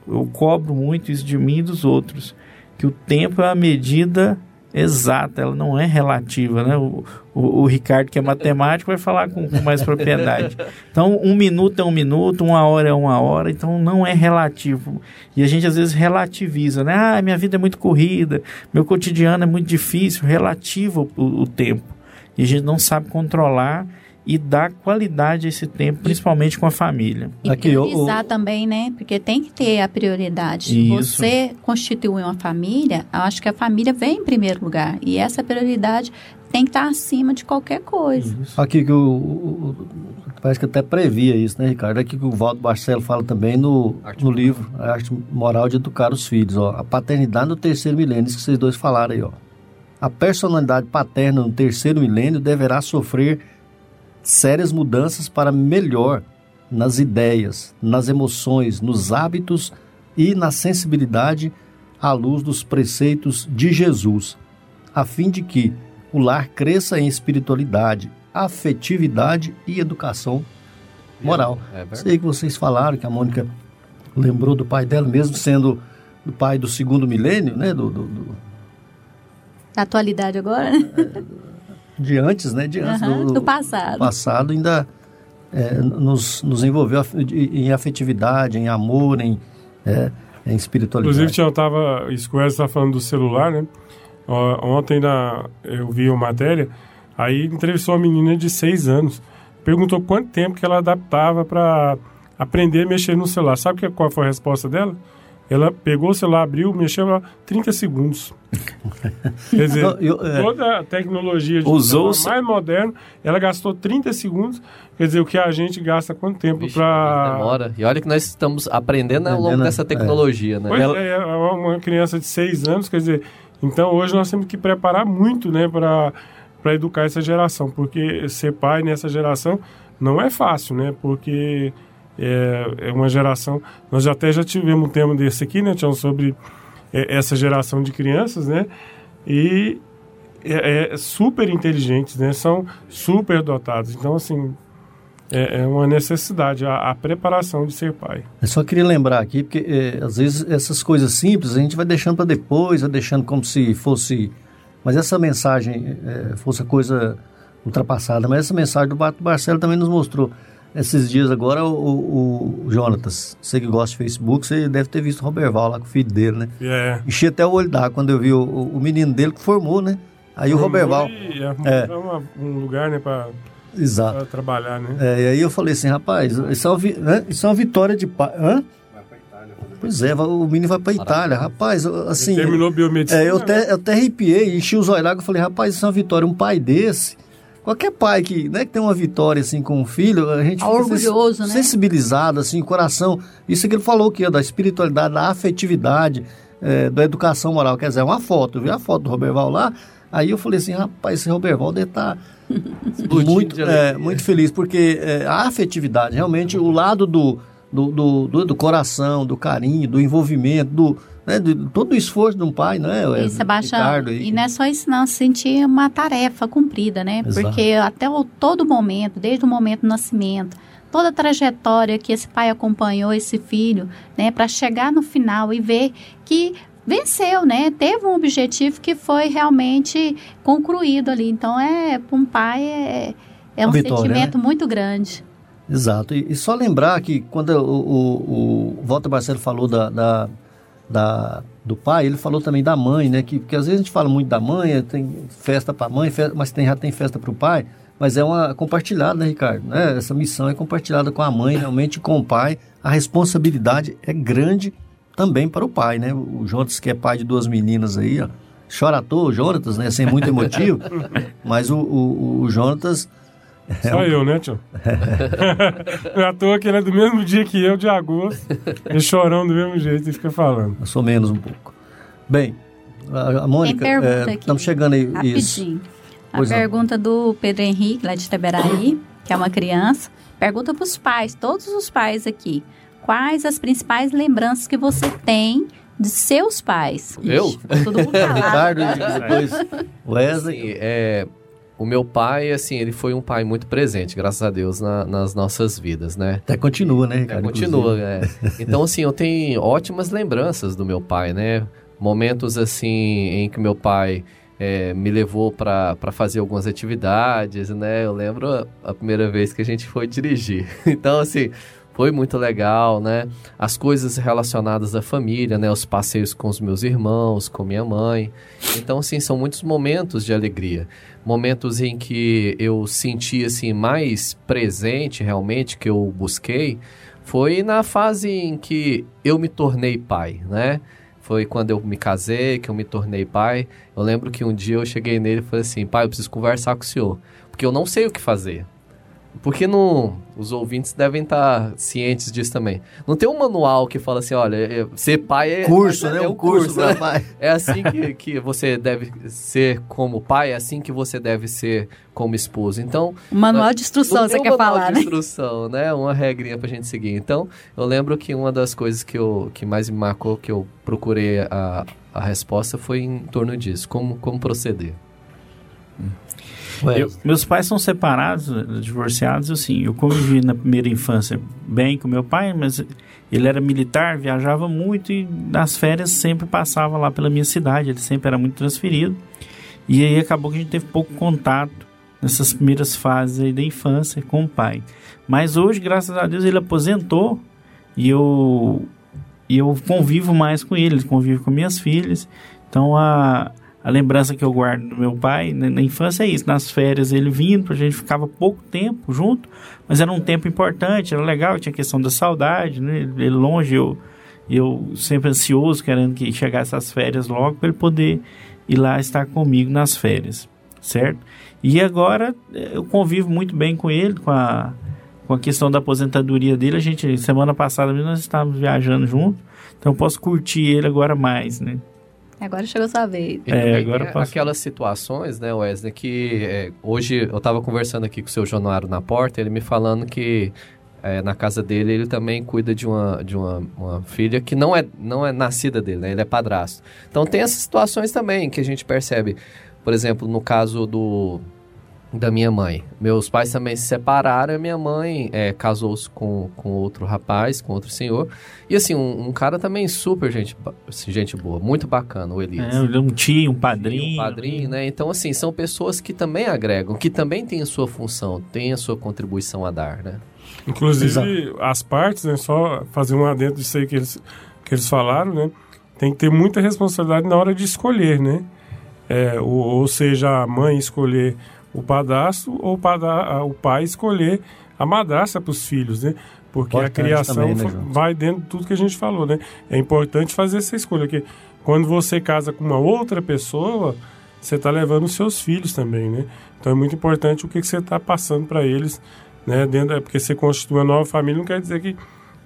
eu cobro muito isso de mim e dos outros, que o tempo é a medida exata, ela não é relativa, né? O, o, o Ricardo, que é matemático, vai falar com, com mais propriedade. Então, um minuto é um minuto, uma hora é uma hora, então não é relativo. E a gente às vezes relativiza, né? Ah, minha vida é muito corrida, meu cotidiano é muito difícil, relativo o, o tempo. E a gente não sabe controlar e dar qualidade a esse tempo, principalmente com a família. E priorizar também, né? Porque tem que ter a prioridade. Isso. Você constitui uma família, eu acho que a família vem em primeiro lugar. E essa prioridade tem que estar acima de qualquer coisa. Aqui que o, o- o- parece que até previa isso, né, Ricardo? Aqui que o Valdo Barcelo fala também no, no livro A Arte Moral de Educar os Filhos, ó. A paternidade no terceiro milênio, isso que vocês dois falaram aí, ó. A personalidade paterna no terceiro milênio deverá sofrer sérias mudanças para melhor nas ideias, nas emoções, nos hábitos e na sensibilidade à luz dos preceitos de Jesus, a fim de que o lar cresça em espiritualidade, afetividade e educação moral. É verdade. Sei que vocês falaram que a Mônica lembrou do pai dela, mesmo sendo do pai do segundo milênio, né? Do, do- do- Da atualidade agora, né? De antes, né? De antes Aham, do, do passado. passado ainda é, nos, nos envolveu em afetividade, em amor, em, é, em espiritualidade. Inclusive, Tião, tava, isso que o Wesley está falando do celular, né? Ontem na, eu vi uma matéria, aí entrevistou uma menina de 6 anos, perguntou quanto tempo que ela adaptava para aprender a mexer no celular. Sabe que, qual foi a resposta dela? Ela pegou o celular, abriu, mexeu lá 30 segundos. Quer dizer, Então, eu- é. toda a tecnologia de Usou o celular mais moderno, ela gastou 30 segundos. Quer dizer, o que a gente gasta quanto tempo para Demora. E olha que nós estamos aprendendo ao longo dessa é. tecnologia, né? Pois é, é uma criança de seis anos, quer dizer, então hoje nós temos que preparar muito, né, para para educar essa geração, porque ser pai nessa geração não é fácil, né, porque é, é uma geração, nós até já tivemos um tema desse aqui, né, Tião, sobre é, essa geração de crianças, né, e é, é super inteligentes, né? São super dotados. Então, assim, é, é uma necessidade, a, a, preparação de ser pai. Eu só queria lembrar aqui, porque é, às vezes essas coisas simples a gente vai deixando para depois, vai deixando como se fosse. Mas essa mensagem é, fosse coisa ultrapassada. Mas essa mensagem do Barcelo também nos mostrou. Esses dias agora, o, o, Jonatas, você que gosta de Facebook, você deve ter visto o Roberval lá com o filho dele, né? É. Enchi até o olho d'água quando eu vi o, o, menino dele que formou, né? Aí formou o Roberval. É, é. Uma, um lugar, né, para Exato. trabalhar, né? É, e aí eu falei assim, rapaz, isso é uma, isso é uma vitória de pai. Hã? Pois é, o menino vai para Itália, rapaz, assim... Ele terminou biomedicina, é, eu, até, né? eu até arrepiei, enchi os olhos e falei, rapaz, isso é uma vitória, um pai desse, qualquer pai que, né, que tem uma vitória assim com o filho, a gente fica orgulhoso, né? sensibilizado, assim, coração, isso que ele falou que é da espiritualidade, da afetividade, é, da educação moral, quer dizer, é uma foto, eu vi a foto do Roberval lá, aí eu falei assim, rapaz, esse Roberval deve estar... Tá muito, é, muito feliz, porque é, a afetividade, realmente, o lado do, do, do, do, do coração, do carinho, do envolvimento, do, né, de, todo o esforço de um pai, né? E, Sebastião, e não é só isso não, sentir uma tarefa cumprida, né? Exato. Porque até o, todo momento, desde o momento do nascimento, toda a trajetória que esse pai acompanhou esse filho, né, para chegar no final e ver que venceu, né? Teve um objetivo que foi realmente concluído ali. Então, é para um pai é, é um vitória, sentimento né? muito grande. Exato. E, e, só lembrar que quando o, o, o Walter Barcelo falou da, da, da, do pai, ele falou também da mãe, né? Que, porque às vezes a gente fala muito da mãe, tem festa para a mãe, festa, mas tem, já tem festa para o pai. Mas é uma compartilhada, né, Ricardo? Né? Essa missão é compartilhada com a mãe, realmente com o pai. A responsabilidade é grande também para o pai, né? O Jonas, que é pai de duas meninas aí, ó, chora à toa, o Jonatas, né? Sem muito emotivo, mas o, o, o Jonatas... É Só um... eu, né, tio? Não é à toa que ele é do mesmo dia que eu, de agosto, e chorão do mesmo jeito, e fica falando. Eu sou menos um pouco. Bem, a, a Mônica, é, estamos chegando aí. Rapidinho. Isso. A pois pergunta não. do Pedro Henrique, lá de Teberaí, que é uma criança, pergunta para os pais, todos os pais aqui quais as principais lembranças que você tem de seus pais? Eu? Ixi, todo mundo Ricardo depois Wesley. Assim, é, o meu pai, assim, ele foi um pai muito presente, graças a Deus, na, nas nossas vidas, né? Até continua, né, Ricardo? É, continua, é. Então, assim, eu tenho ótimas lembranças do meu pai, né? Momentos, assim, em que meu pai é, me levou para fazer algumas atividades, né? Eu lembro a, a primeira vez que a gente foi dirigir. Então, assim, foi muito legal, né? As coisas relacionadas à família, né? Os passeios com os meus irmãos, com minha mãe. Então, assim, são muitos momentos de alegria. Momentos em que eu senti, assim, mais presente realmente, que eu busquei, foi na fase em que eu me tornei pai, né? Foi quando eu me casei, que eu me tornei pai. Eu lembro que um dia eu cheguei nele e falei assim, pai, eu preciso conversar com o senhor. Porque eu não sei o que fazer. Porque não, os ouvintes devem estar cientes disso também. Não tem um manual que fala assim, olha, é, ser pai é... Curso, é, né? É um curso, curso né? pai. É assim que, que você deve ser como pai, é assim que você deve ser como esposo. Então... Manual de instrução, você um quer falar, né? de instrução, né? Uma regrinha pra gente seguir. Então, eu lembro que uma das coisas que, eu, que mais me marcou, que eu procurei a, a resposta, foi em torno disso. Como, como proceder. Hum. Eu, meus pais são separados, divorciados, assim, eu convivi na primeira infância bem com meu pai, mas ele era militar, viajava muito e nas férias sempre passava lá pela minha cidade, ele sempre era muito transferido. E aí acabou que a gente teve pouco contato nessas primeiras fases aí da infância com o pai. Mas hoje, graças a Deus, ele aposentou e eu, eu convivo mais com ele, convivo com minhas filhas. Então a a lembrança que eu guardo do meu pai na, na, infância é isso. Nas férias ele vindo, a gente ficava pouco tempo junto, mas era um tempo importante, era legal, tinha questão da saudade, né? Ele longe, eu, eu sempre ansioso, querendo que chegasse as férias logo para ele poder ir lá estar comigo nas férias, certo? E agora eh, eu convivo muito bem com ele, com a, com a questão da aposentadoria dele. A gente, semana passada nós estávamos viajando junto, então eu posso curtir ele agora mais, né? Agora chegou a sua vez. É, agora posso... Aquelas situações, né, Wesley, que é, hoje eu estava conversando aqui com o seu Januário na porta, ele me falando que é, na casa dele ele também cuida de uma, de uma, uma, filha que não é, não é nascida dele, né? Ele é padrasto. Então tem essas situações também que a gente percebe. Por exemplo, no caso do da minha mãe. Meus pais também se separaram e minha mãe é, casou-se com, com outro rapaz, com outro senhor. E assim, um, um, cara também super gente, assim, gente boa, muito bacana, o Elias. É, um tio, um padrinho. Um padrinho, né? Então, assim, são pessoas que também agregam, que também têm a sua função, têm a sua contribuição a dar, né? Inclusive, Exato. as partes, né? Só fazer um adentro disso aí que eles, que eles falaram, né? Tem que ter muita responsabilidade na hora de escolher, né? É, ou, ou seja, a mãe escolher o padrasto ou o, o pai escolher a madrasta para os filhos, né? Porque importante a criação também, né, vai dentro de tudo que a gente falou, né? É importante fazer essa escolha, porque quando você casa com uma outra pessoa, você está levando os seus filhos também, né? Então é muito importante o que, que você está passando para eles, né? Dentro, porque você constitui uma nova família não quer dizer que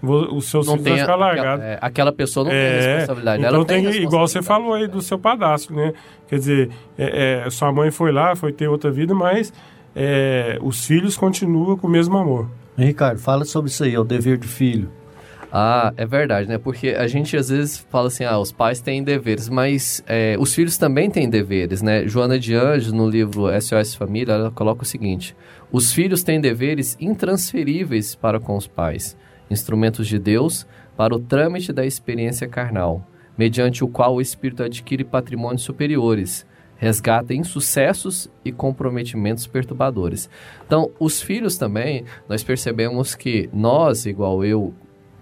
os seus não filhos vão ficar largados. É, aquela pessoa não é, tem responsabilidade. Então ela tem, tem igual você falou aí do seu padastro, né? Quer dizer, é, é, sua mãe foi lá, foi ter outra vida, mas é, os filhos continuam com o mesmo amor. Ricardo, fala sobre isso aí, é o dever do filho. Ah, é verdade, né? Porque a gente às vezes fala assim, ah, os pais têm deveres, mas é, os filhos também têm deveres, né? Joana de Anjos, no livro SOS Família, ela coloca o seguinte: os filhos têm deveres intransferíveis para com os pais instrumentos de Deus, para o trâmite da experiência carnal, mediante o qual o espírito adquire patrimônios superiores, resgata insucessos e comprometimentos perturbadores. Então, os filhos também, nós percebemos que nós, igual eu,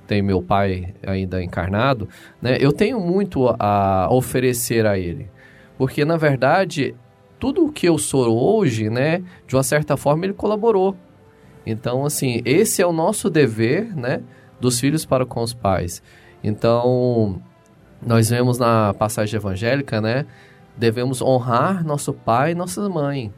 tenho meu pai ainda encarnado, né, eu tenho muito a oferecer a ele. Porque, na verdade, tudo o que eu sou hoje, né, de uma certa forma, ele colaborou. Então, assim, esse é o nosso dever, né, dos filhos para com os pais. Então, nós vemos na passagem evangélica, né, devemos honrar nosso pai e nossa mãe.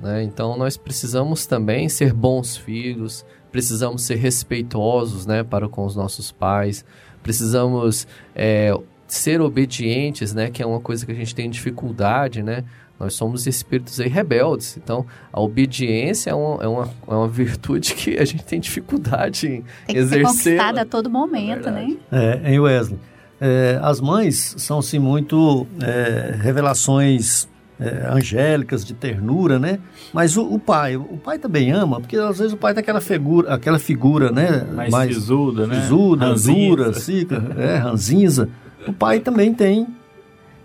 Né? Então, nós precisamos também ser bons filhos, precisamos ser respeitosos, né, para com os nossos pais, precisamos é, ser obedientes, né, que é uma coisa que a gente tem dificuldade, né? Nós somos espíritos aí rebeldes. Então, a obediência é uma, é uma, é uma virtude que a gente tem dificuldade em tem exercer. Tem que ser conquistada a todo momento, né? É, em Wesley. É, as mães são, assim, muito é, revelações é, angélicas, de ternura, né? Mas o, o, pai, o pai também ama, porque às vezes o pai tem aquela figura, aquela figura, né? Mais, mais sisuda, né? Sisuda, dura, sica, é, ranzinza. O pai também tem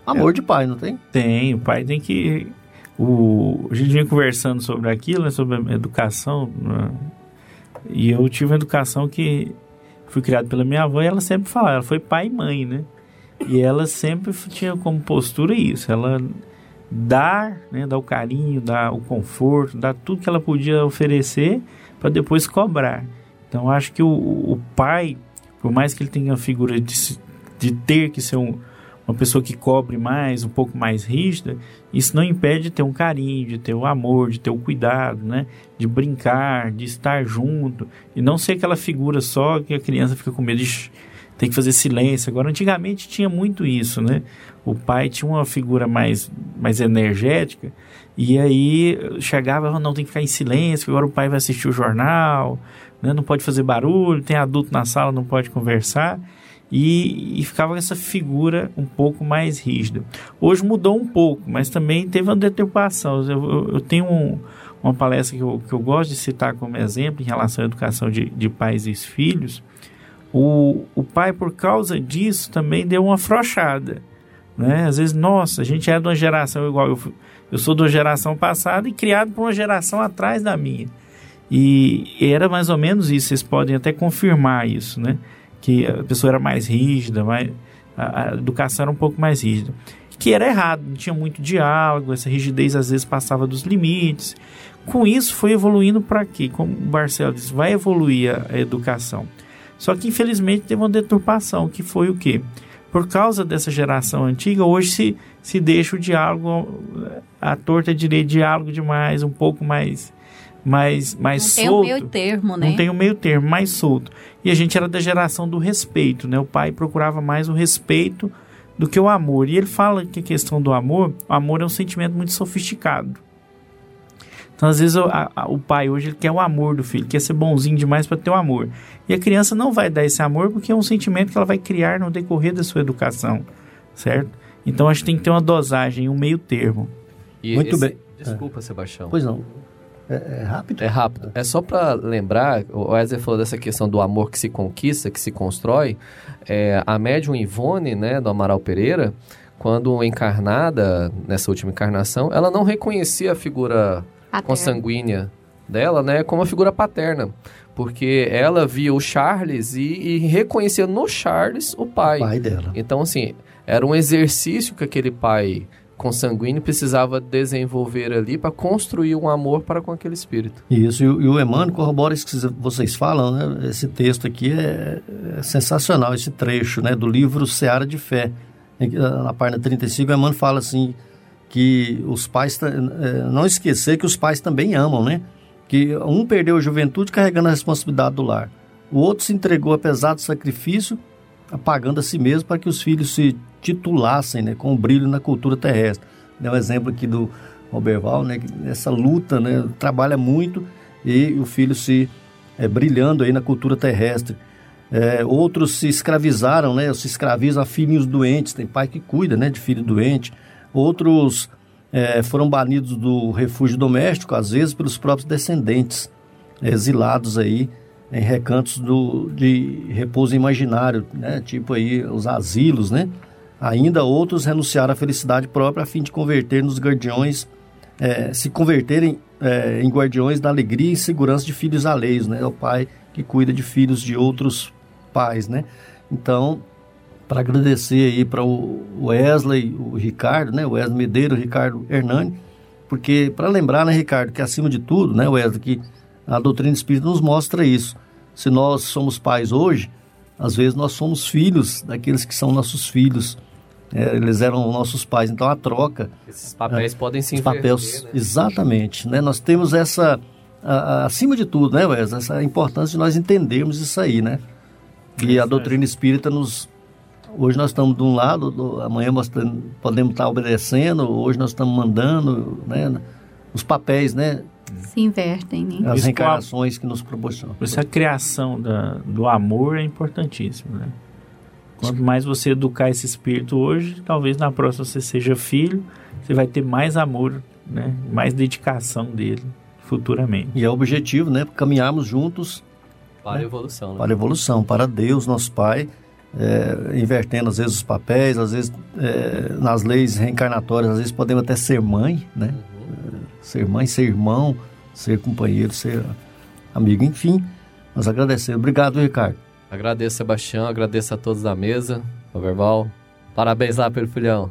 Amor é, de pai, não tem? Tem, o pai tem que. O, a gente vem conversando sobre aquilo, né, sobre a educação. Né? E eu tive uma educação que fui criado pela minha avó e ela sempre falava, ela foi pai e mãe, né? E ela sempre tinha como postura isso, ela dar, né, dar o carinho, dar o conforto, dar tudo que ela podia oferecer para depois cobrar. Então acho que o, o, pai, por mais que ele tenha a figura de, de ter que ser um, uma pessoa que cobre mais, um pouco mais rígida, isso não impede de ter um carinho, de ter o um amor, de ter o um cuidado, né? De brincar, de estar junto e não ser aquela figura só que a criança fica com medo de ter que fazer silêncio. Agora, antigamente tinha muito isso, né? O pai tinha uma figura mais, mais energética e aí chegava, não tem que ficar em silêncio, agora o pai vai assistir o jornal, né? não pode fazer barulho, tem adulto na sala, não pode conversar e, e ficava essa figura um pouco mais rígida. Hoje mudou um pouco, mas também teve uma deturpação. Eu, eu, eu tenho um, uma palestra que eu, que eu gosto de citar como exemplo em relação à educação de, de pais e filhos. O, o pai, por causa disso, também deu uma afrouxada. Né? Às vezes, nossa, a gente é de uma geração igual eu, eu sou uma geração passada e criado por uma geração atrás da minha. E era mais ou menos isso, vocês podem até confirmar isso, né? Que a pessoa era mais rígida, mais, a, a educação era um pouco mais rígida. Que era errado, não tinha muito diálogo, essa rigidez às vezes passava dos limites. Com isso foi evoluindo para quê? Como o Marcelo disse, vai evoluir a, a educação. Só que infelizmente teve uma deturpação, que foi o quê? Por causa dessa geração antiga, hoje se, se deixa o diálogo, a torta direito, diálogo demais, um pouco mais mais, mais não solto. Não tem o meio termo, né? Não tem o meio termo, mais solto. E a gente era da geração do respeito, né? O pai procurava mais o respeito do que o amor. E ele fala que a questão do amor, o amor é um sentimento muito sofisticado. Então, às vezes, o, a, o pai hoje ele quer o amor do filho, quer ser bonzinho demais para ter o amor. E a criança não vai dar esse amor porque é um sentimento que ela vai criar no decorrer da sua educação, certo? Então, acho que tem que ter uma dosagem, um meio termo. E Muito esse- bem. Desculpa, Sebastião. Pois não. É, é rápido? É rápido. É só para lembrar, o Wesley falou dessa questão do amor que se conquista, que se constrói. É, a médium Ivone, né, do Amaral Pereira, quando encarnada, nessa última encarnação, ela não reconhecia a figura Paterna. consanguínea dela, né, como a figura paterna. Porque ela via o Charles e, e reconhecia no Charles o pai. pai dela. Então, assim, era um exercício que aquele pai consanguíneo precisava desenvolver ali para construir um amor para com aquele espírito. Isso, e, o- e o Emmanuel corrobora isso que vocês falam, né? Esse texto aqui é, é sensacional, esse trecho, né? Do livro Seara de Fé. Que, ah, Na página 35, o Emmanuel fala assim, que os pais, eh, não esquecer que os pais também amam, né? Que um perdeu a juventude carregando a responsabilidade do lar. O outro se entregou a pesado sacrifício, apagando a si mesmo para que os filhos se titulassem, né? Com brilho na cultura terrestre. Dá um exemplo aqui do Roberval, né? Essa luta, né? Trabalha muito e o filho se eh, brilhando aí na cultura terrestre. É, outros se escravizaram, né? Se escravizam a filhinhos doentes. Tem pai que cuida, né? De filho doente. Outros é, foram banidos do refúgio doméstico, às vezes pelos próprios descendentes, exilados aí em recantos do, de repouso imaginário, né? Tipo aí os asilos, né? Ainda outros renunciaram à felicidade própria a fim de converter nos guardiões, é, se converterem é, em guardiões da alegria e segurança de filhos alheios, né? É o pai que cuida de filhos de outros pais, né? Então, para agradecer aí para o Wesley, o Ricardo, né? O Wesley Medeiro, o Ricardo Hernani, porque para lembrar, né, Ricardo, que acima de tudo, né, Wesley, que a doutrina espírita nos mostra isso. Se nós somos pais hoje, às vezes nós somos filhos daqueles que são nossos filhos. É, eles eram nossos pais, então a troca. Esses papéis podem se inverter, papéis, né? exatamente, né? Nós temos essa a- a- acima de tudo, né, Wesley, essa importância de nós entendermos isso aí, né? E a doutrina espírita nos hoje nós estamos de um lado, do- amanhã nós podemos estar obedecendo, hoje nós estamos mandando, né? Os papéis, né? Se invertem, né? As Isso reencarnações que nos proporcionam. Essa criação da, do amor é importantíssima, né? Quanto mais você educar esse espírito hoje, talvez na próxima você seja filho, você vai ter mais amor, né? Mais dedicação dele futuramente. E é o objetivo, né? Caminharmos juntos Para a evolução, né? para a evolução, para Deus, nosso Pai, é, invertendo às vezes os papéis, às vezes é, nas leis reencarnatórias, às vezes podemos até ser mãe, né? Ser mãe, ser irmão, ser companheiro, ser amigo, enfim. Nós agradecemos. Obrigado, Ricardo. Agradeço, Sebastião, agradeço a todos da mesa, Roberval. Parabéns lá pelo filhão.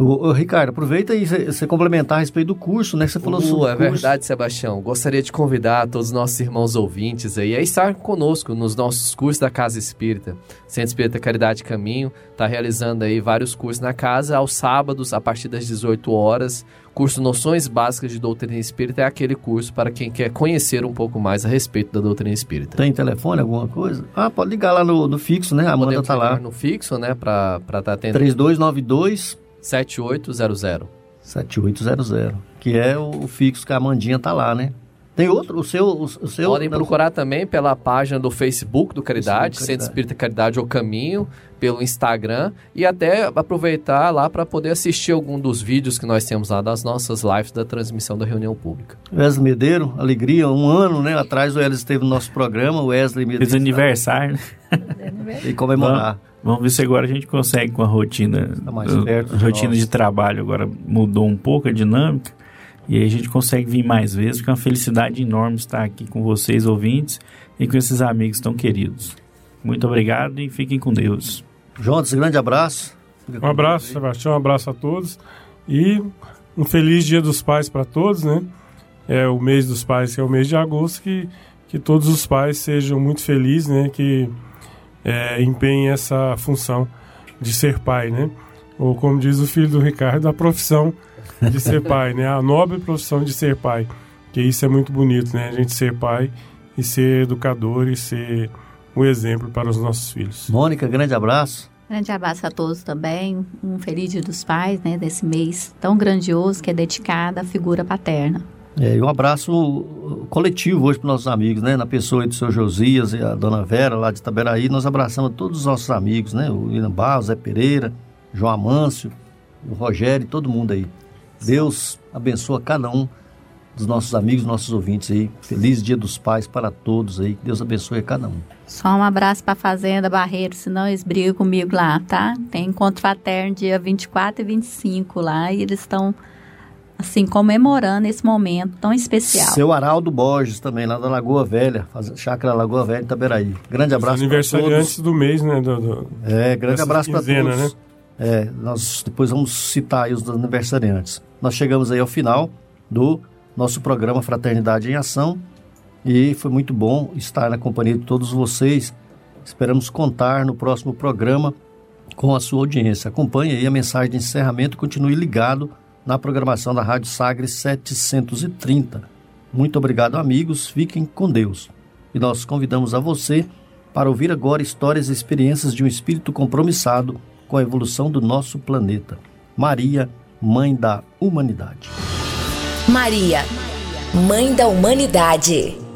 Ô, Ricardo, aproveita e você complementar a respeito do curso, né? que Você falou Uh, sobre é o curso. verdade, Sebastião. Gostaria de convidar todos os nossos irmãos ouvintes aí a estar conosco nos nossos cursos da Casa Espírita. Centro Espírita Caridade Caminho está realizando aí vários cursos na casa aos sábados a partir das 18 horas. Curso Noções Básicas de Doutrina Espírita é aquele curso para quem quer conhecer um pouco mais a respeito da doutrina espírita. Tem telefone, alguma coisa? Ah, pode ligar lá no, no fixo, né? A Amanda Podemos tá lá. no fixo, né, para estar tá atendendo. 3292 7800. 7800, que é o, fixo que a Amandinha tá lá, né? Tem outro, o seu... O, o seu Podem não, procurar também pela página do Facebook do Caridade, Facebook, Centro Caridade. Espírita Caridade ou Caminho, pelo Instagram e até aproveitar lá para poder assistir algum dos vídeos que nós temos lá das nossas lives da transmissão da reunião pública. Wesley Medeiro, alegria, um ano, né? Atrás o Wesley esteve no nosso programa, o Wesley Medeiro. Fez aniversário, né? E comemorar. Vamos, ver se agora a gente consegue com a rotina. Tá mais perto a de rotina nós. de trabalho agora mudou um pouco a dinâmica. E aí a gente consegue vir mais vezes, porque é uma felicidade enorme estar aqui com vocês, ouvintes, e com esses amigos tão queridos. Muito obrigado e fiquem com Deus. Jonas, grande abraço. Um abraço, Sebastião, um abraço a todos. E um feliz Dia dos Pais para todos, né? É o mês dos pais, que é o mês de agosto, que, que todos os pais sejam muito felizes, né? Que é, empenhem essa função de ser pai, né? Ou como diz o filho do Ricardo, a profissão de ser pai, né? A nobre profissão de ser pai. Que isso é muito bonito, né? A gente ser pai e ser educador e ser o exemplo para os nossos filhos. Mônica, grande abraço. Grande abraço a todos também. Um feliz dia dos pais, né? Desse mês tão grandioso que é dedicado à figura paterna. É, e um abraço coletivo hoje para nossos amigos, né? Na pessoa aí do seu Josias e a dona Vera lá de Itaberaí, nós abraçamos todos os nossos amigos, né? O William Barros, Zé Pereira, João Amâncio, o Rogério, todo mundo aí. Deus abençoa cada um dos nossos amigos, nossos ouvintes aí. Feliz Dia dos Pais para todos aí. Deus abençoe cada um. Só um abraço para a Fazenda Barreiro, senão eles brigam comigo lá, tá? Tem encontro fraterno dia 24 e 25 lá e eles estão assim, comemorando esse momento tão especial. Seu Araldo Borges também, lá da Lagoa Velha, chácara Lagoa Velha, Itaberaí. Grande abraço para todos. antes do mês, né? Do, do, é, grande abraço para todos. Né? É, nós depois vamos citar aí os aniversariantes. Nós chegamos aí ao final do nosso programa Fraternidade em Ação e foi muito bom estar na companhia de todos vocês. Esperamos contar no próximo programa com a sua audiência. Acompanhe aí a mensagem de encerramento, continue ligado na programação da Rádio Sagres 730. Muito obrigado, amigos. Fiquem com Deus. E nós convidamos a você para ouvir agora histórias e experiências de um espírito compromissado com a evolução do nosso planeta. Maria, Mãe da Humanidade. Maria, Mãe da Humanidade.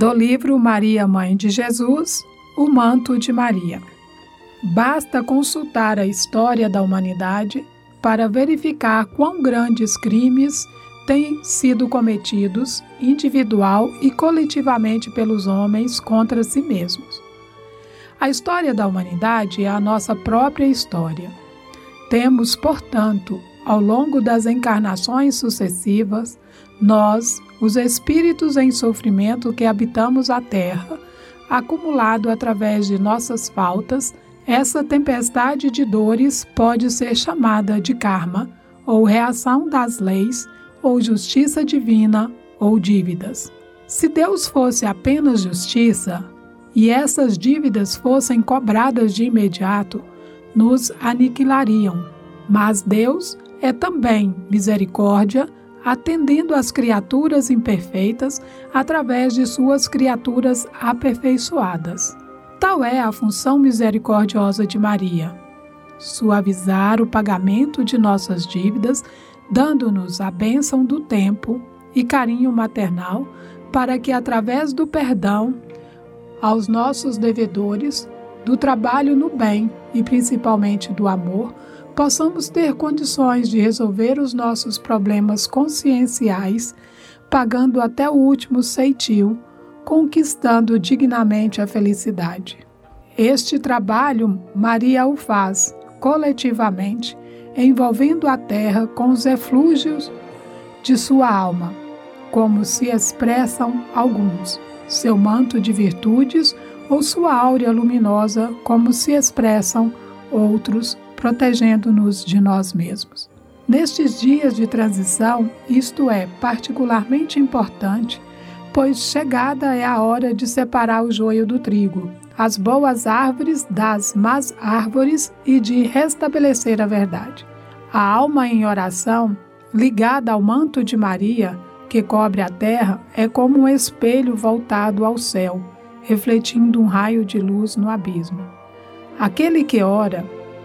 Do livro Maria, Mãe de Jesus, O Manto de Maria. Basta consultar a história da humanidade para verificar quão grandes crimes têm sido cometidos individual e coletivamente pelos homens contra si mesmos. A história da humanidade é a nossa própria história. Temos, portanto, ao longo das encarnações sucessivas, nós, os espíritos em sofrimento que habitamos a terra, acumulado através de nossas faltas, essa tempestade de dores pode ser chamada de karma, ou reação das leis, ou justiça divina, ou dívidas. Se Deus fosse apenas justiça, e essas dívidas fossem cobradas de imediato, nos aniquilariam. Mas Deus é também misericórdia atendendo às criaturas imperfeitas através de suas criaturas aperfeiçoadas. Tal é a função misericordiosa de Maria: suavizar o pagamento de nossas dívidas, dando-nos a bênção do tempo e carinho maternal, para que, através do perdão aos nossos devedores, do trabalho no bem e principalmente do amor, possamos ter condições de resolver os nossos problemas conscienciais, pagando até o último ceitil, conquistando dignamente a felicidade. Este trabalho Maria o faz coletivamente, envolvendo a terra com os eflúgios de sua alma, como se expressam alguns, seu manto de virtudes ou sua áurea luminosa, como se expressam outros protegendo-nos de nós mesmos. Nestes dias de transição, isto é particularmente importante, pois chegada é a hora de separar o joio do trigo, as boas árvores das más árvores e de restabelecer a verdade. A alma em oração, ligada ao manto de Maria, que cobre a terra, é como um espelho voltado ao céu, refletindo um raio de luz no abismo. Aquele que ora,